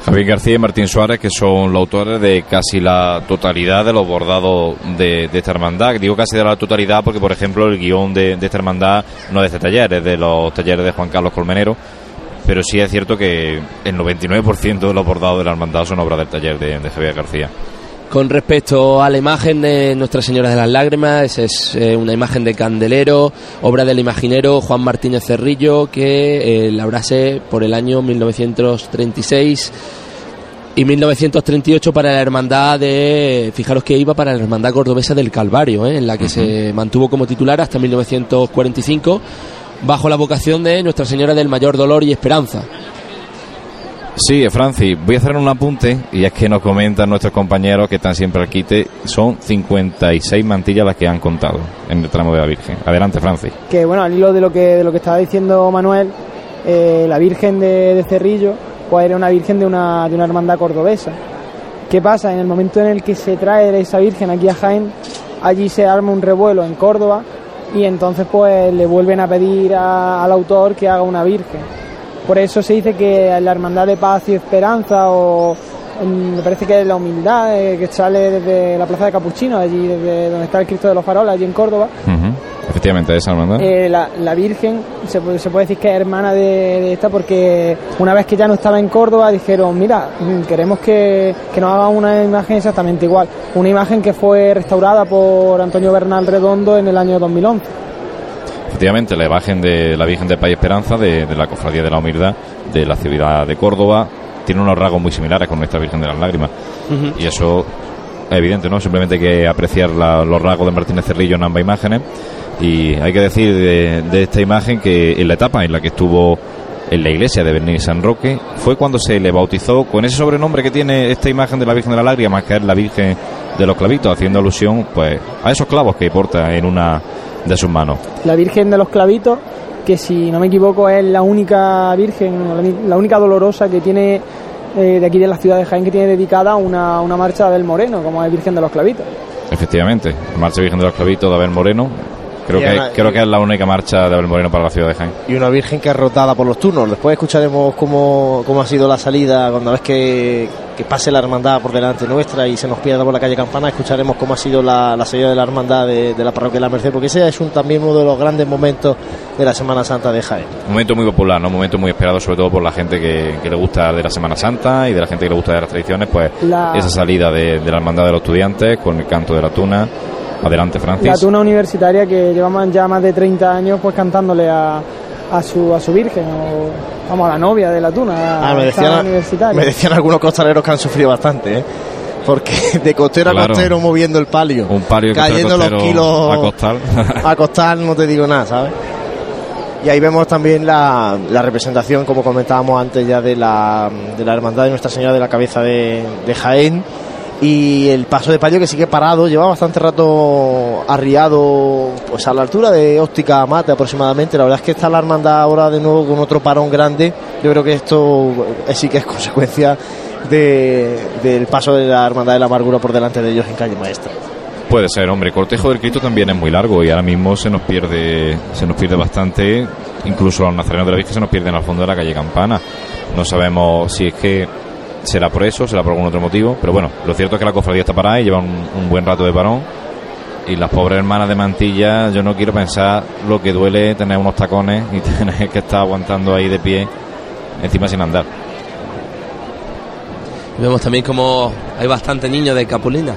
Javier García y Martín Suárez, que son los autores de casi la totalidad de los bordados de, esta hermandad. Digo casi de la totalidad porque, por ejemplo, el guion de, de esta hermandad no es de este taller, es de los talleres de Juan Carlos Colmenero. Pero sí es cierto que el 99% de los bordados de la hermandad son obras del taller de, de Javier García. Con respecto a la imagen de Nuestra Señora de las Lágrimas, es eh, una imagen de Candelero, obra del imaginero Juan Martínez Cerrillo, que eh, labrase por el año 1936 y 1938 para la hermandad de, fijaros que iba para la hermandad cordobesa del Calvario, ¿eh? en la que uh -huh. se mantuvo como titular hasta 1945, bajo la vocación de Nuestra Señora del Mayor Dolor y Esperanza. Sí, Francis, voy a hacer un apunte y es que nos comentan nuestros compañeros que están siempre al quite, son 56 mantillas las que han contado en el tramo de la Virgen. Adelante, Francis. Que bueno, al hilo de lo que, de lo que estaba diciendo Manuel, eh, la Virgen de, de, Cerrillo, pues era una Virgen de una, de una hermandad cordobesa. ¿Qué pasa? En el momento en el que se trae esa Virgen aquí a Jaén, allí se arma un revuelo en Córdoba y entonces pues le vuelven a pedir al autor que haga una Virgen por eso se dice que la hermandad de paz y esperanza o me parece que es la humildad eh, que sale desde la plaza de Capuchino, allí desde donde está el Cristo de los Faroles, allí en Córdoba. Uh -huh. Efectivamente, esa hermandad. Eh, la, la, Virgen se puede, se puede, decir que es hermana de, de, esta porque una vez que ya no estaba en Córdoba dijeron, mira, queremos que, que nos haga una imagen exactamente igual. Una imagen que fue restaurada por Antonio Bernal Redondo en el año 2011 efectivamente la imagen de la Virgen de Paz y Esperanza de, de, la Cofradía de la Humildad de la ciudad de Córdoba tiene unos rasgos muy similares con nuestra Virgen de las Lágrimas uh -huh. y eso es evidente, ¿no? Simplemente hay que apreciar la, los rasgos de Martínez Cerrillo en ambas imágenes y hay que decir de, de, esta imagen que en la etapa en la que estuvo en la iglesia de Bernini San Roque fue cuando se le bautizó con ese sobrenombre que tiene esta imagen de la Virgen de las Lágrimas que es la Virgen de los clavitos haciendo alusión pues a esos clavos que porta en una de sus manos. La Virgen de los Clavitos, que si no me equivoco es la única Virgen, la única dolorosa que tiene eh, de aquí de la ciudad de Jaén que tiene dedicada una, una marcha del Moreno, como es Virgen de los Clavitos. Efectivamente, marcha Virgen de los Clavitos de Abel Moreno. Creo, que, una, creo que es la única marcha de Abel Moreno para la ciudad de Jaén. Y una Virgen que es rotada por los turnos. Después escucharemos cómo, cómo ha sido la salida cuando ves que, que pase la hermandad por delante nuestra y se nos pierda por la calle Campana. Escucharemos cómo ha sido la, la salida de la hermandad de, de, la parroquia de la Merced, porque ese es un, también uno de los grandes momentos de la Semana Santa de Jaén. Un momento muy popular, ¿no? un momento muy esperado, sobre todo por la gente que, que le gusta de la Semana Santa y de la gente que le gusta de las tradiciones, pues la... esa salida de, de la hermandad de los estudiantes con el canto de la tuna Adelante, Francis. La tuna universitaria que llevamos ya más de 30 años pues cantándole a, a su a su virgen o vamos a la novia de la tuna ah, me, decían, me decían algunos costaleros que han sufrido bastante ¿eh? porque de costero claro. a costero moviendo el palio un palio cayendo los kilos a costar a costar no te digo nada ¿sabes? y ahí vemos también la, la, representación como comentábamos antes ya de la, de la hermandad de Nuestra Señora de la Cabeza de, de Jaén y el paso de palio que sigue parado, lleva bastante rato arriado, pues a la altura de óptica mate aproximadamente. La verdad es que está la hermandad ahora de nuevo con otro parón grande. Yo creo que esto sí que es consecuencia de, del paso de la hermandad de la amargura por delante de ellos en calle maestra. Puede ser, hombre. Cortejo del Cristo también es muy largo y ahora mismo se nos pierde, se nos pierde bastante. Incluso los nazarenos de la Virgen se nos pierden al fondo de la calle Campana. No sabemos si es que será por eso, será por algún otro motivo, pero bueno, lo cierto es que la cofradía está parada y lleva un, un, buen rato de parón. Y las pobres hermanas de Mantilla, yo no quiero pensar lo que duele tener unos tacones y tener que estar aguantando ahí de pie, encima sin andar. Vemos también como hay bastante niños de Capulina.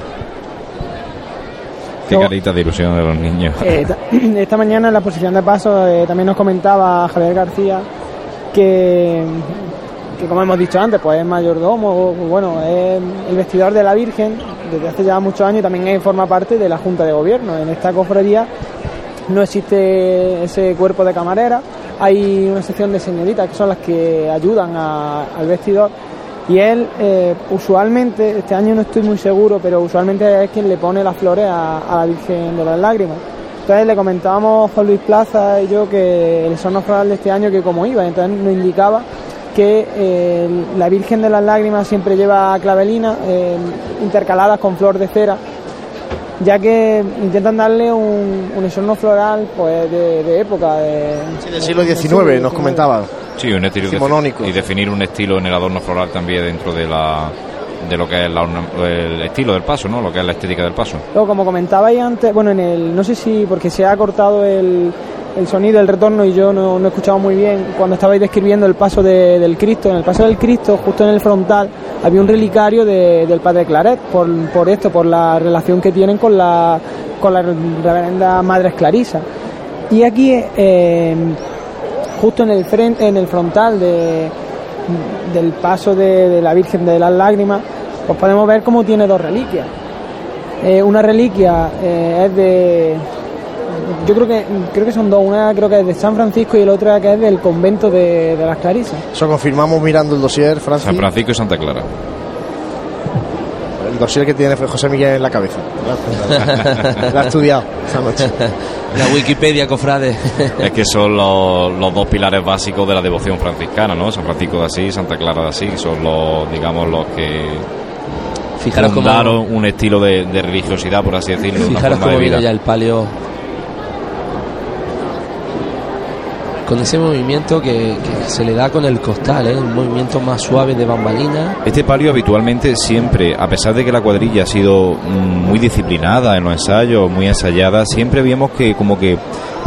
Qué carita de ilusión de los niños. Eh, esta mañana en la posición de paso eh, también nos comentaba Javier García que que como hemos dicho antes, pues es mayordomo, bueno, es el vestidor de la Virgen desde hace ya muchos años y también forma parte de la Junta de Gobierno. En esta cofradía no existe ese cuerpo de camarera, hay una sección de señoritas que son las que ayudan a- al vestidor y él eh, usualmente, este año no estoy muy seguro, pero usualmente es quien le pone las flores a, a la Virgen de las Lágrimas. Entonces le comentábamos Juan Luis Plaza y yo que el sono floral de este año que como iba, entonces nos indicaba que eh, la Virgen de las Lágrimas siempre lleva clavelinas eh, intercaladas con flor de cera ya que intentan darle un, un ensorno floral pues de, de época de, del siglo XIX, nos comentaba. Sí, un estilo Decimonónico. y definir un estilo en el adorno floral también dentro de la de lo que es la el estilo del paso, ¿no? Lo que es la estética del paso. Luego, como comentabais antes, bueno, en el, no sé si porque se ha cortado el, el sonido, el retorno y yo no, no he escuchado muy bien cuando estabais describiendo el paso de- del Cristo. En el paso del Cristo, justo en el frontal, había un relicario de- del Padre Claret, por, por esto, por la relación que tienen con la, con la reverenda Madre Clarisa. Y aquí, eh, justo en el, frente, en el frontal de, del paso de, de la Virgen de las Lágrimas, pues podemos ver cómo tiene dos reliquias. Eh, una reliquia eh, es de. Yo creo que creo que son dos. Una creo que es de San Francisco y la otra que es del convento de, de las Clarisas. Eso confirmamos mirando el dossier, Francis. San Francisco y Santa Clara. El dossier que tiene José Miguel en la cabeza. Lo ha estudiado esta noche. La Wikipedia, cofrade. Es que son los, los dos pilares básicos de la devoción franciscana, ¿no? San Francisco de Asís y Santa Clara de Asís son los, digamos, los que Fijaros cómo, fundaron un estilo de, de religiosidad, por así decirlo, una fijaros forma de cómo viene vida. ya el palio. Con ese movimiento que, que se le da con el costal, ¿eh? un movimiento más suave de bambalina. Este palio habitualmente siempre, a pesar de que la cuadrilla ha sido mm, muy disciplinada en los ensayos, muy ensayada, siempre vimos que como que,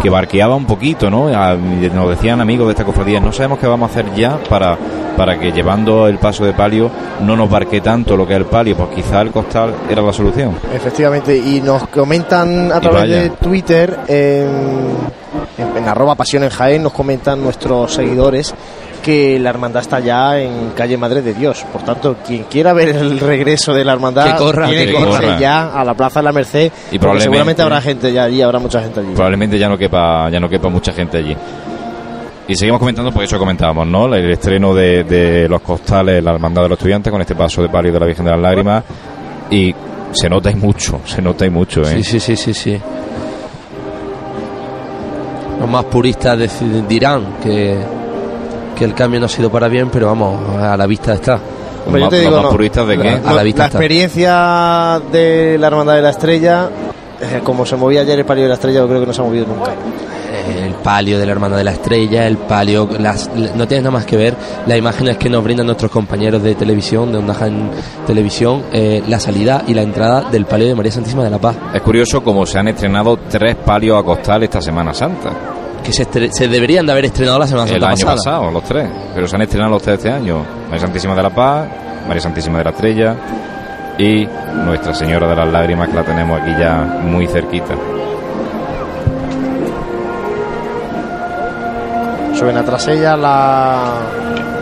que barqueaba un poquito, ¿no? A- nos decían amigos de esta cofradía, no sabemos qué vamos a hacer ya para, para que llevando el paso de palio no nos barque tanto lo que es el palio, pues quizá el costal era la solución. Efectivamente, y nos comentan a través de Twitter, en, en, arroba pasión en Jaén, nos comentan nuestros seguidores que la hermandad está ya en calle Madre de Dios. Por tanto, quien quiera ver el regreso de la hermandad, Que corra. tiene Que corra. ya a la Plaza de la Merced, Y probablemente- seguramente habrá gente ya allí, habrá mucha gente allí. Probablemente ya no quepa, ya no quepa mucha gente allí. Y seguimos comentando, pues eso comentábamos, ¿no? El estreno de, de los costales, la hermandad de los estudiantes, con este paso de palio de la Virgen de las Lágrimas. Y se nota y mucho, se nota y mucho, ¿eh? Sí, sí, sí, sí, sí. Los más puristas dirán que, que el cambio no ha sido para bien, pero vamos, a la vista está. Yo te digo, no. puristas de qué? A la vista la experiencia de la hermandad de la estrella, eh, como se movía ayer el palio de la estrella, yo creo que no se ha movido nunca. El palio de la Hermana de la Estrella, el palio, las, no tiene nada más que ver las imágenes que nos brindan nuestros compañeros de televisión, de Onda Jaén Televisión, eh, la salida y la entrada del palio de María Santísima de la Paz, Es curioso como se han estrenado tres palios a costal esta Semana Santa. que se, se deberían de haber estrenado la Semana El Santa año pasada. pasado, los tres. Pero se han estrenado los tres este año. María Santísima de la Paz, María Santísima de la Estrella y Nuestra Señora de las Lágrimas, que la tenemos aquí ya muy cerquita. Suena tras ella la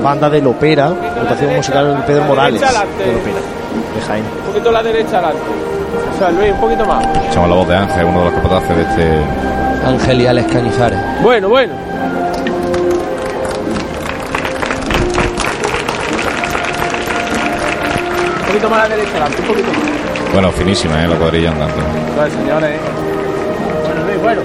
banda del Opera, dotación musical de Pedro Morales del Opera, de Jaén. Un poquito a la derecha adelante. O sea, Luis, un poquito más. Escuchamos la voz de Ángel, uno de los capataces de este Ángel y Alex Canizares. Bueno, bueno. Un poquito más a la derecha adelante, un poquito más. Bueno, finísima, ¿eh? La cuadrilla andando. Vale, señores. Bueno, Luis, bueno.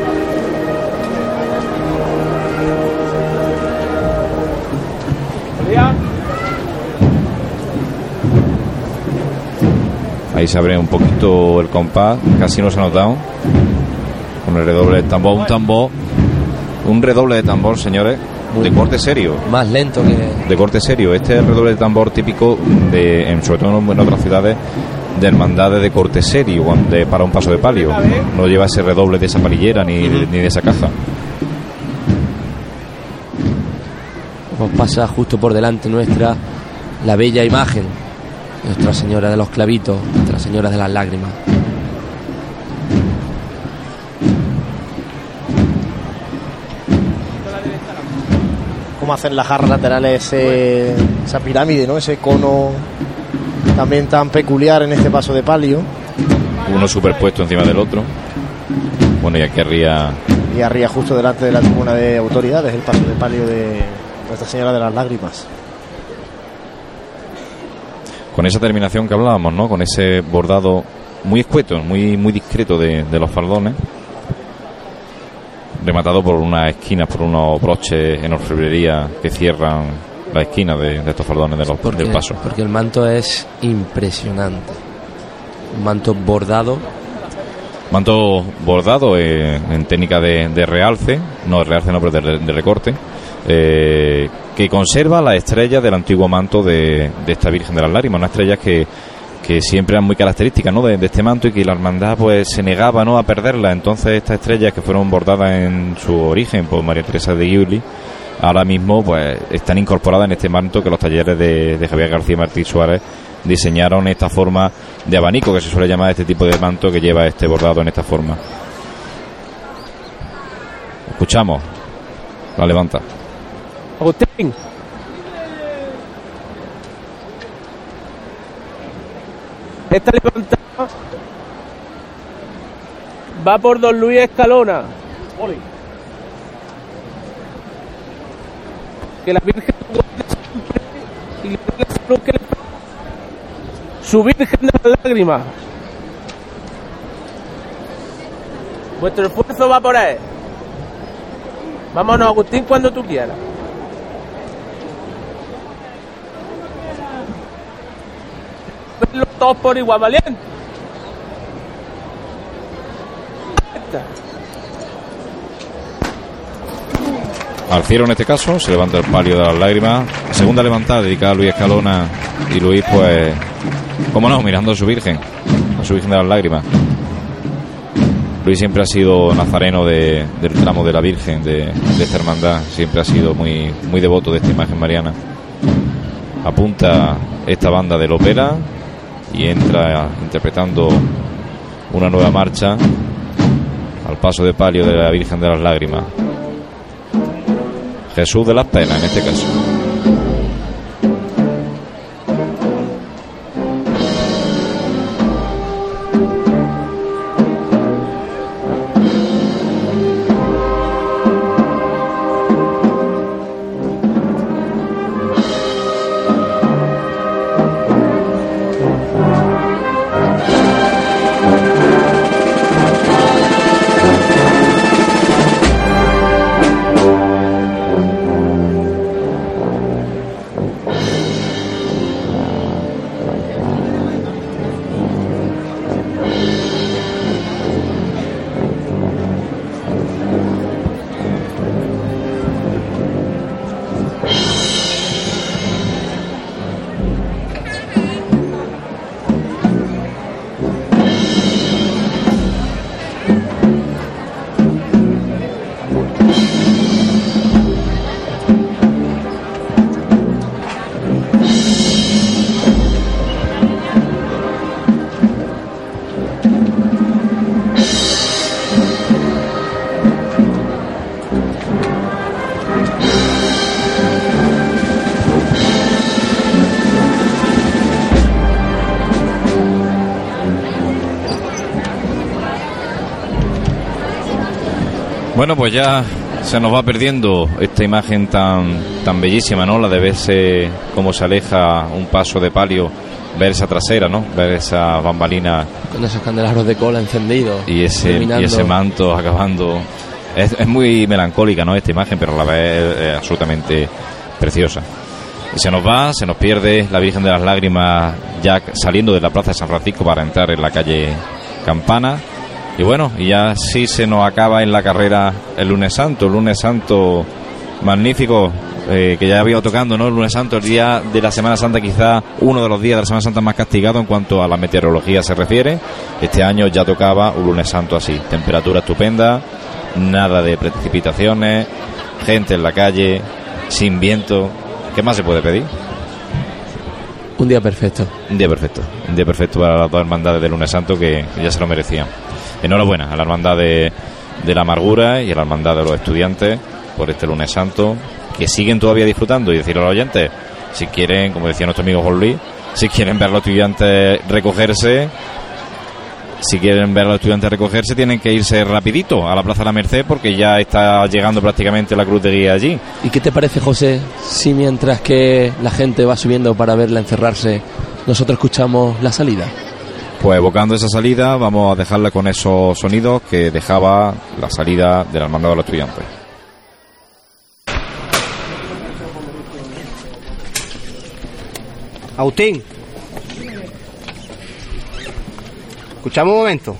Ahí se abre un poquito el compás, casi no se ha notado. Con el redoble de tambor, un tambor, un redoble de tambor, señores, de corte serio. Más lento que. De corte serio. Este es el redoble de tambor típico, de, en, sobre todo en otras ciudades, de hermandades de corte serio, de- para un paso de palio. No lleva ese redoble de esa palillera ni, ni de esa caja. Nos pasa justo por delante nuestra la bella imagen Nuestra Señora de los Clavitos, Nuestra Señora de las Lágrimas. como hacen las jarras laterales ese- esa pirámide, ¿no? Ese cono también tan peculiar en este paso de palio. Uno superpuesto encima del otro. Bueno, y aquí arriba Y arriba justo delante de la tribuna de autoridades, el paso de palio de Nuestra Señora de las Lágrimas. Con esa terminación que hablábamos, ¿no? Con ese bordado muy escueto, muy muy discreto de, de los faldones, rematado por unas esquinas, por unos broches en orfebrería que cierran la esquina de, de estos faldones de los- Porque, del paso. porque el manto es impresionante. Un manto bordado. Manto bordado eh, en técnica de, de realce, no de realce, no, pero de, de recorte, eh, que conserva la estrella del antiguo manto de, esta Virgen de las Lágrimas, una estrella que, que siempre eran muy características ¿no? de, de este manto y que la hermandad pues se negaba ¿no? a perderla. Entonces estas estrellas que fueron bordadas en su origen por María Teresa de Giuli, ahora mismo pues están incorporadas en este manto que los talleres de, de Javier García Martí Suárez diseñaron esta forma de abanico que se suele llamar este tipo de manto que lleva este bordado en esta forma. Escuchamos. La levanta. Agustín. Esta levantada va por Don Luis Escalona. Que la Virgen y le la salud que le Su Virgen de las Lágrimas. Vuestro esfuerzo va por él. Vámonos, Agustín, cuando tú quieras. Todos por igual, valiente. Esta. Al cielo en este caso, se levanta el palio de las lágrimas. Segunda levantada dedicada a Luis Escalona y Luis pues, cómo no, mirando a su Virgen, a su Virgen de las lágrimas. Luis siempre ha sido nazareno de- del tramo de la Virgen, de, de esta hermandad, siempre ha sido muy, muy devoto de esta imagen mariana. Apunta esta banda de Lopera y entra interpretando una nueva marcha al paso de palio de la Virgen de las Lágrimas. Jesús de las Penas, en este caso. Bueno, pues ya se nos va perdiendo esta imagen tan, tan bellísima, ¿no? La de verse cómo se aleja un paso de palio, ver esa trasera, ¿no? Ver esa bambalina Con esos candelabros de cola encendidos. y ese, y ese manto acabando. Es, es muy melancólica, ¿no? Esta imagen, pero a la vez es absolutamente preciosa. Y se nos va, se nos pierde la Virgen de las Lágrimas ya saliendo de la Plaza de San Francisco para entrar en la calle Campana. Y bueno, y ya sí se nos acaba en la carrera el lunes santo, el lunes santo magnífico eh, que ya había tocando, ¿no? El lunes santo, el día de la Semana Santa, quizá uno de los días de la Semana Santa más castigado en cuanto a la meteorología se refiere. Este año ya tocaba un lunes santo así, temperatura estupenda, nada de precipitaciones, gente en la calle, sin viento. ¿Qué más se puede pedir? Un día perfecto. Un día perfecto, un día perfecto para las dos hermandades del lunes santo que, que ya se lo merecían. Enhorabuena a la hermandad de, la amargura y a la hermandad de los estudiantes por este lunes santo que siguen todavía disfrutando y decirle a los oyentes, si quieren, como decía nuestro amigo Juan Luis, si quieren ver a los estudiantes recogerse, si quieren ver a los estudiantes recogerse, tienen que irse rapidito a la Plaza de la Merced porque ya está llegando prácticamente la cruz de guía allí. ¿Y qué te parece, José, si mientras que la gente va subiendo para verla encerrarse, nosotros escuchamos la salida? Pues evocando esa salida, vamos a dejarla con esos sonidos que dejaba la salida de la de los estudiantes. Agustín. Escuchamos un momento.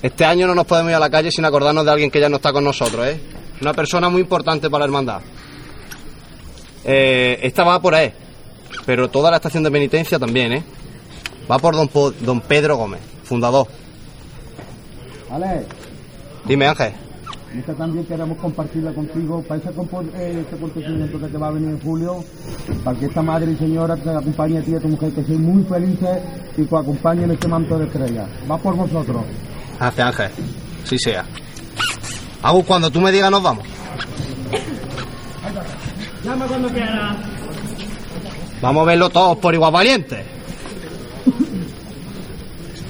Este año no nos podemos ir a la calle sin acordarnos de alguien que ya no está con nosotros, ¿eh? Una persona muy importante para la hermandad. Eh, esta va por ahí, pero toda la estación de penitencia también, ¿eh? Va por don, Po- don Pedro Gómez, fundador. Vale, Dime, Ángel. esta también queremos compartirla contigo para ese, eh, este acontecimiento que te va a venir en julio, para que esta madre y señora te acompañe a ti y a tu mujer, que sean muy felices y que acompañen en este manto de estrella. Va por vosotros. Hace Ángel. Sí sea. Agus, cuando tú me digas nos vamos. Llama cuando quiera. Vamos a verlo todos por igual valiente.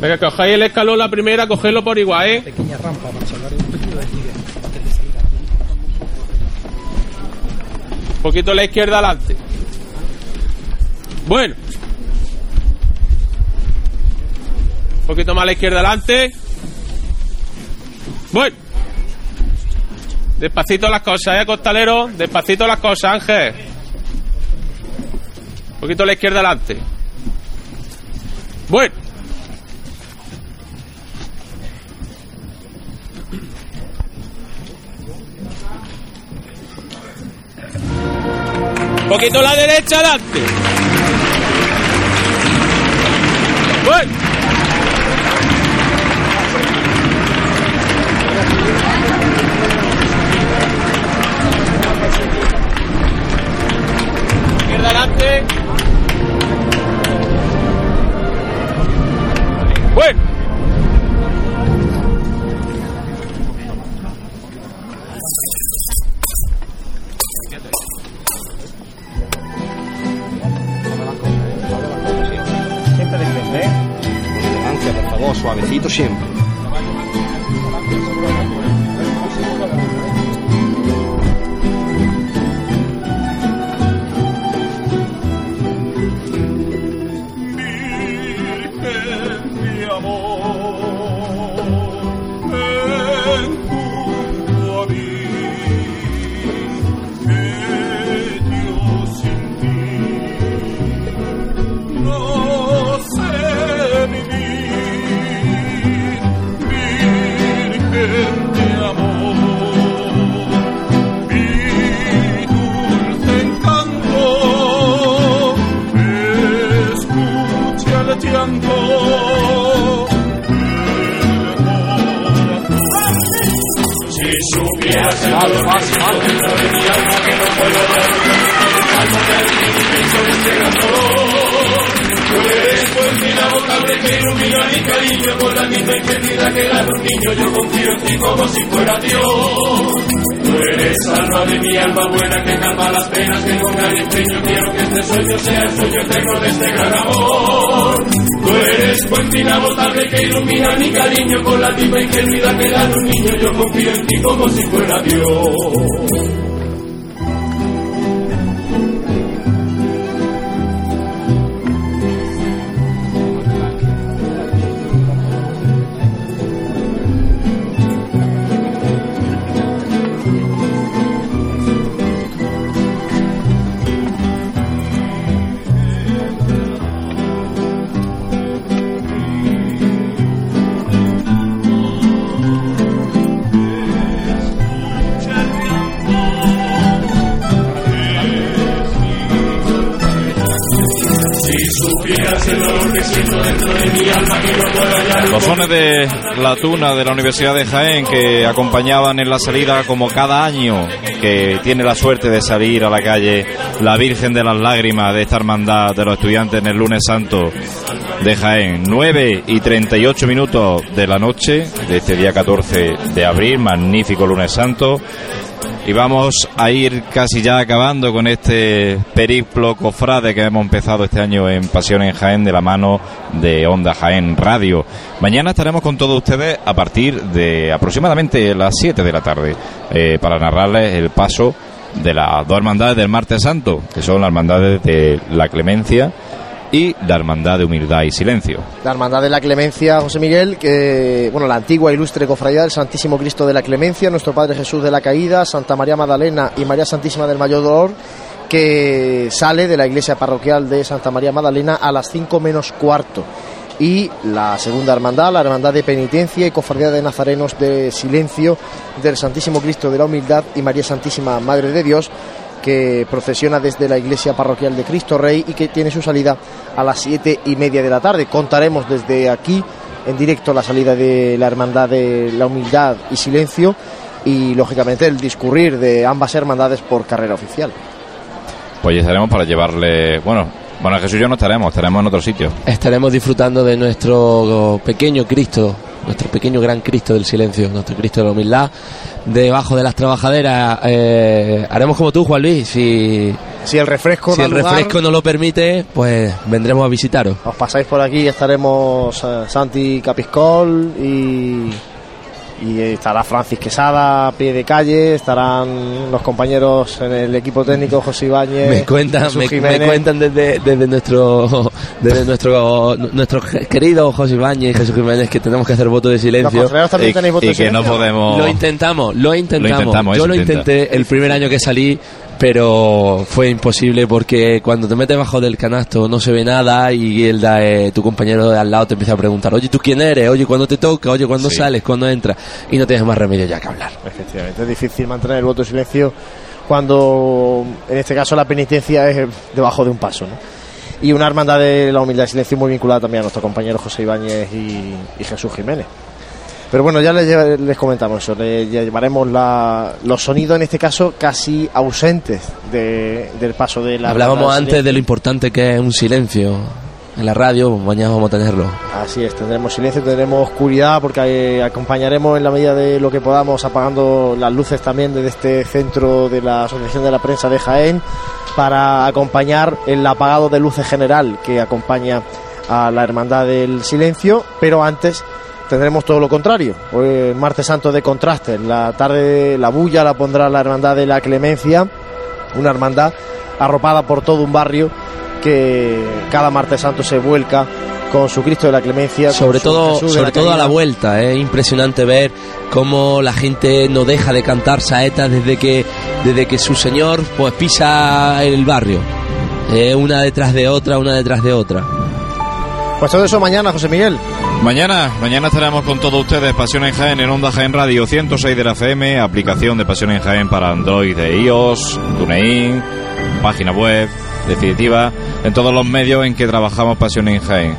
Venga, cojáis el escalón la primera, cogedlo por igual, ¿eh? Pequeña rampa para salvar un poquito de desnivel antes de salir Un poquito a la izquierda adelante. Bueno. Un poquito más a la izquierda adelante. Bueno. Despacito las cosas, ¿eh, costalero? Despacito las cosas, Ángel. Un poquito a la izquierda adelante. Bueno. Un poquito a la derecha adelante. Bueno. Fuente inagotable que ilumina mi cariño con la misma ingenuidad que de un niño. Yo confío en ti como si fuera Dios. La tuna de la Universidad de Jaén que acompañaban en la salida como cada año que tiene la suerte de salir a la calle la Virgen de las Lágrimas de esta hermandad de los estudiantes en el lunes santo de Jaén. 9 y 38 minutos de la noche de este día 14 de abril, magnífico lunes santo. Y vamos a ir casi ya acabando con este periplo cofrade que hemos empezado este año en Pasión en Jaén de la mano de Onda Jaén Radio. Mañana estaremos con todos ustedes a partir de aproximadamente las 7 de la tarde eh, para narrarles el paso de las dos hermandades del Martes Santo, que son las hermandades de la Clemencia y la Hermandad de Humildad y Silencio. La Hermandad de la Clemencia, José Miguel, que, bueno, la antigua ilustre cofradía del Santísimo Cristo de la Clemencia, nuestro Padre Jesús de la Caída, Santa María Magdalena y María Santísima del Mayor Dolor, que sale de la iglesia parroquial de Santa María Magdalena a las 5 menos cuarto. Y la segunda hermandad, la Hermandad de Penitencia y Cofradía de Nazarenos de Silencio del Santísimo Cristo de la Humildad y María Santísima Madre de Dios, que procesiona desde la iglesia parroquial de Cristo Rey y que tiene su salida a las siete y media de la tarde. Contaremos desde aquí en directo la salida de la Hermandad de la Humildad y Silencio y lógicamente el discurrir de ambas hermandades por carrera oficial. Pues ya estaremos para llevarle, bueno, bueno, Jesús y yo no estaremos, estaremos en otro sitio. Estaremos disfrutando de nuestro pequeño Cristo, nuestro pequeño gran Cristo del silencio, nuestro Cristo de la humildad, debajo de las trabajaderas. Eh, haremos como tú, Juan Luis, si, Si el refresco si da el lugar, refresco nos lo permite, pues vendremos a visitaros. os pasáis por aquí, estaremos eh, Santi Capiscol y, y estará Francis Quesada a pie de calle, estarán los compañeros en el equipo técnico José Ibáñez, me cuentan, me, cuentan desde, desde nuestro desde nuestro nuestro querido José Ibáñez y Jesús Jiménez que tenemos que hacer voto de Los silencio. costaleros también Y, tenéis voto y de que no podemos... Lo intentamos, lo intentamos. Lo intentamos, Yo lo intenta. intenté el primer año que salí, pero fue imposible porque cuando te metes bajo del canasto no se ve nada y el da, eh, tu compañero de al lado te empieza a preguntar, oye, ¿tú quién eres? Oye, ¿cuándo te toca? Oye, ¿cuándo Sí. sales? ¿Cuándo entras? Y no tienes más remedio ya que hablar. Efectivamente, es difícil mantener el voto de silencio cuando en este caso la penitencia es debajo de un paso. ¿no? Y una hermandad de la humildad y silencio muy vinculada también a nuestro compañero José Ibáñez y, y Jesús Jiménez. Pero bueno, ya les, les comentamos eso, les llevaremos la- los sonidos en este caso casi ausentes de- del paso de la Hablábamos antes de lo importante que es un silencio en la radio, mañana vamos a tenerlo. Así es, tendremos silencio, tendremos oscuridad porque eh, acompañaremos en la medida de lo que podamos apagando las luces también desde este centro de la Asociación de la Prensa de Jaén para acompañar el apagado de luces general que acompaña a la Hermandad del Silencio, pero antes tendremos todo lo contrario. Hoy, el martes santo de contraste, la tarde la bulla la pondrá la Hermandad de la Clemencia, una hermandad arropada por todo un barrio que cada martes santo se vuelca con su Cristo de la Clemencia. Sobre todo, sobre todo a la vuelta, es impresionante ver cómo la gente no deja de cantar saetas desde que, desde que su señor pues pisa el barrio. Eh, una detrás de otra, una detrás de otra. Pues todo eso mañana, José Miguel. Mañana, mañana estaremos con todos ustedes, Pasión en Jaén, en Onda Jaén Radio 106 de la FM, aplicación de Pasión en Jaén para Android de iOS, TuneIn, página web, definitiva, en todos los medios en que trabajamos Pasión en Jaén.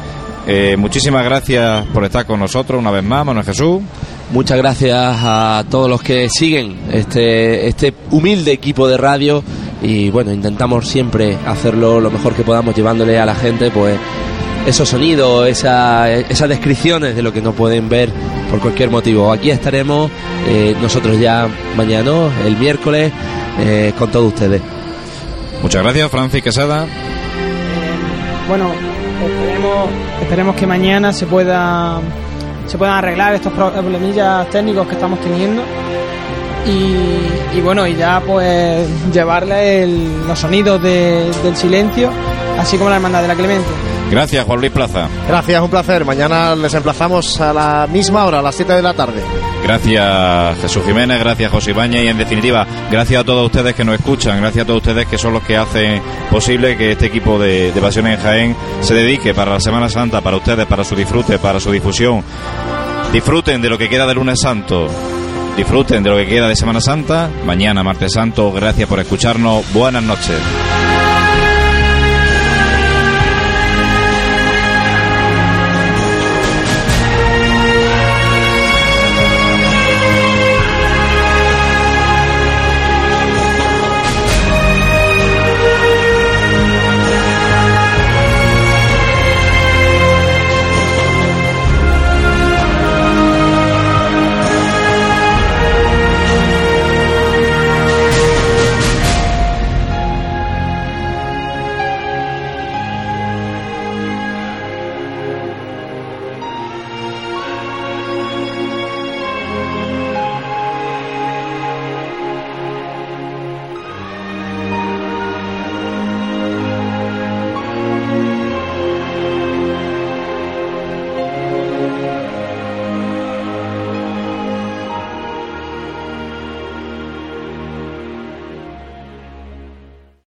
Eh, muchísimas gracias por estar con nosotros una vez más, Manuel Jesús. Muchas gracias a todos los que siguen este, este humilde equipo de radio y bueno, intentamos siempre hacerlo lo mejor que podamos llevándole a la gente pues esos sonidos, esa- esas descripciones de lo que no pueden ver por cualquier motivo. Aquí estaremos eh, nosotros ya mañana, el miércoles, eh, con todos ustedes. Muchas gracias, Francis Quesada. Bueno, esperemos, esperemos que mañana se pueda se puedan arreglar estos problemillas técnicos que estamos teniendo y, y bueno y ya pues llevarle el- los sonidos de- del silencio así como la hermandad de la Clemencia. Gracias, Juan Luis Plaza. Gracias, un placer. Mañana les emplazamos a la misma hora, a las 7 de la tarde. Gracias Jesús Jiménez, gracias José Ibañez y en definitiva, gracias a todos ustedes que nos escuchan, gracias a todos ustedes que son los que hacen posible que este equipo de, de Pasión en Jaén se dedique para la Semana Santa, para ustedes, para su disfrute, para su difusión. Disfruten de lo que queda de lunes santo, disfruten de lo que queda de Semana Santa, mañana martes santo, gracias por escucharnos, buenas noches.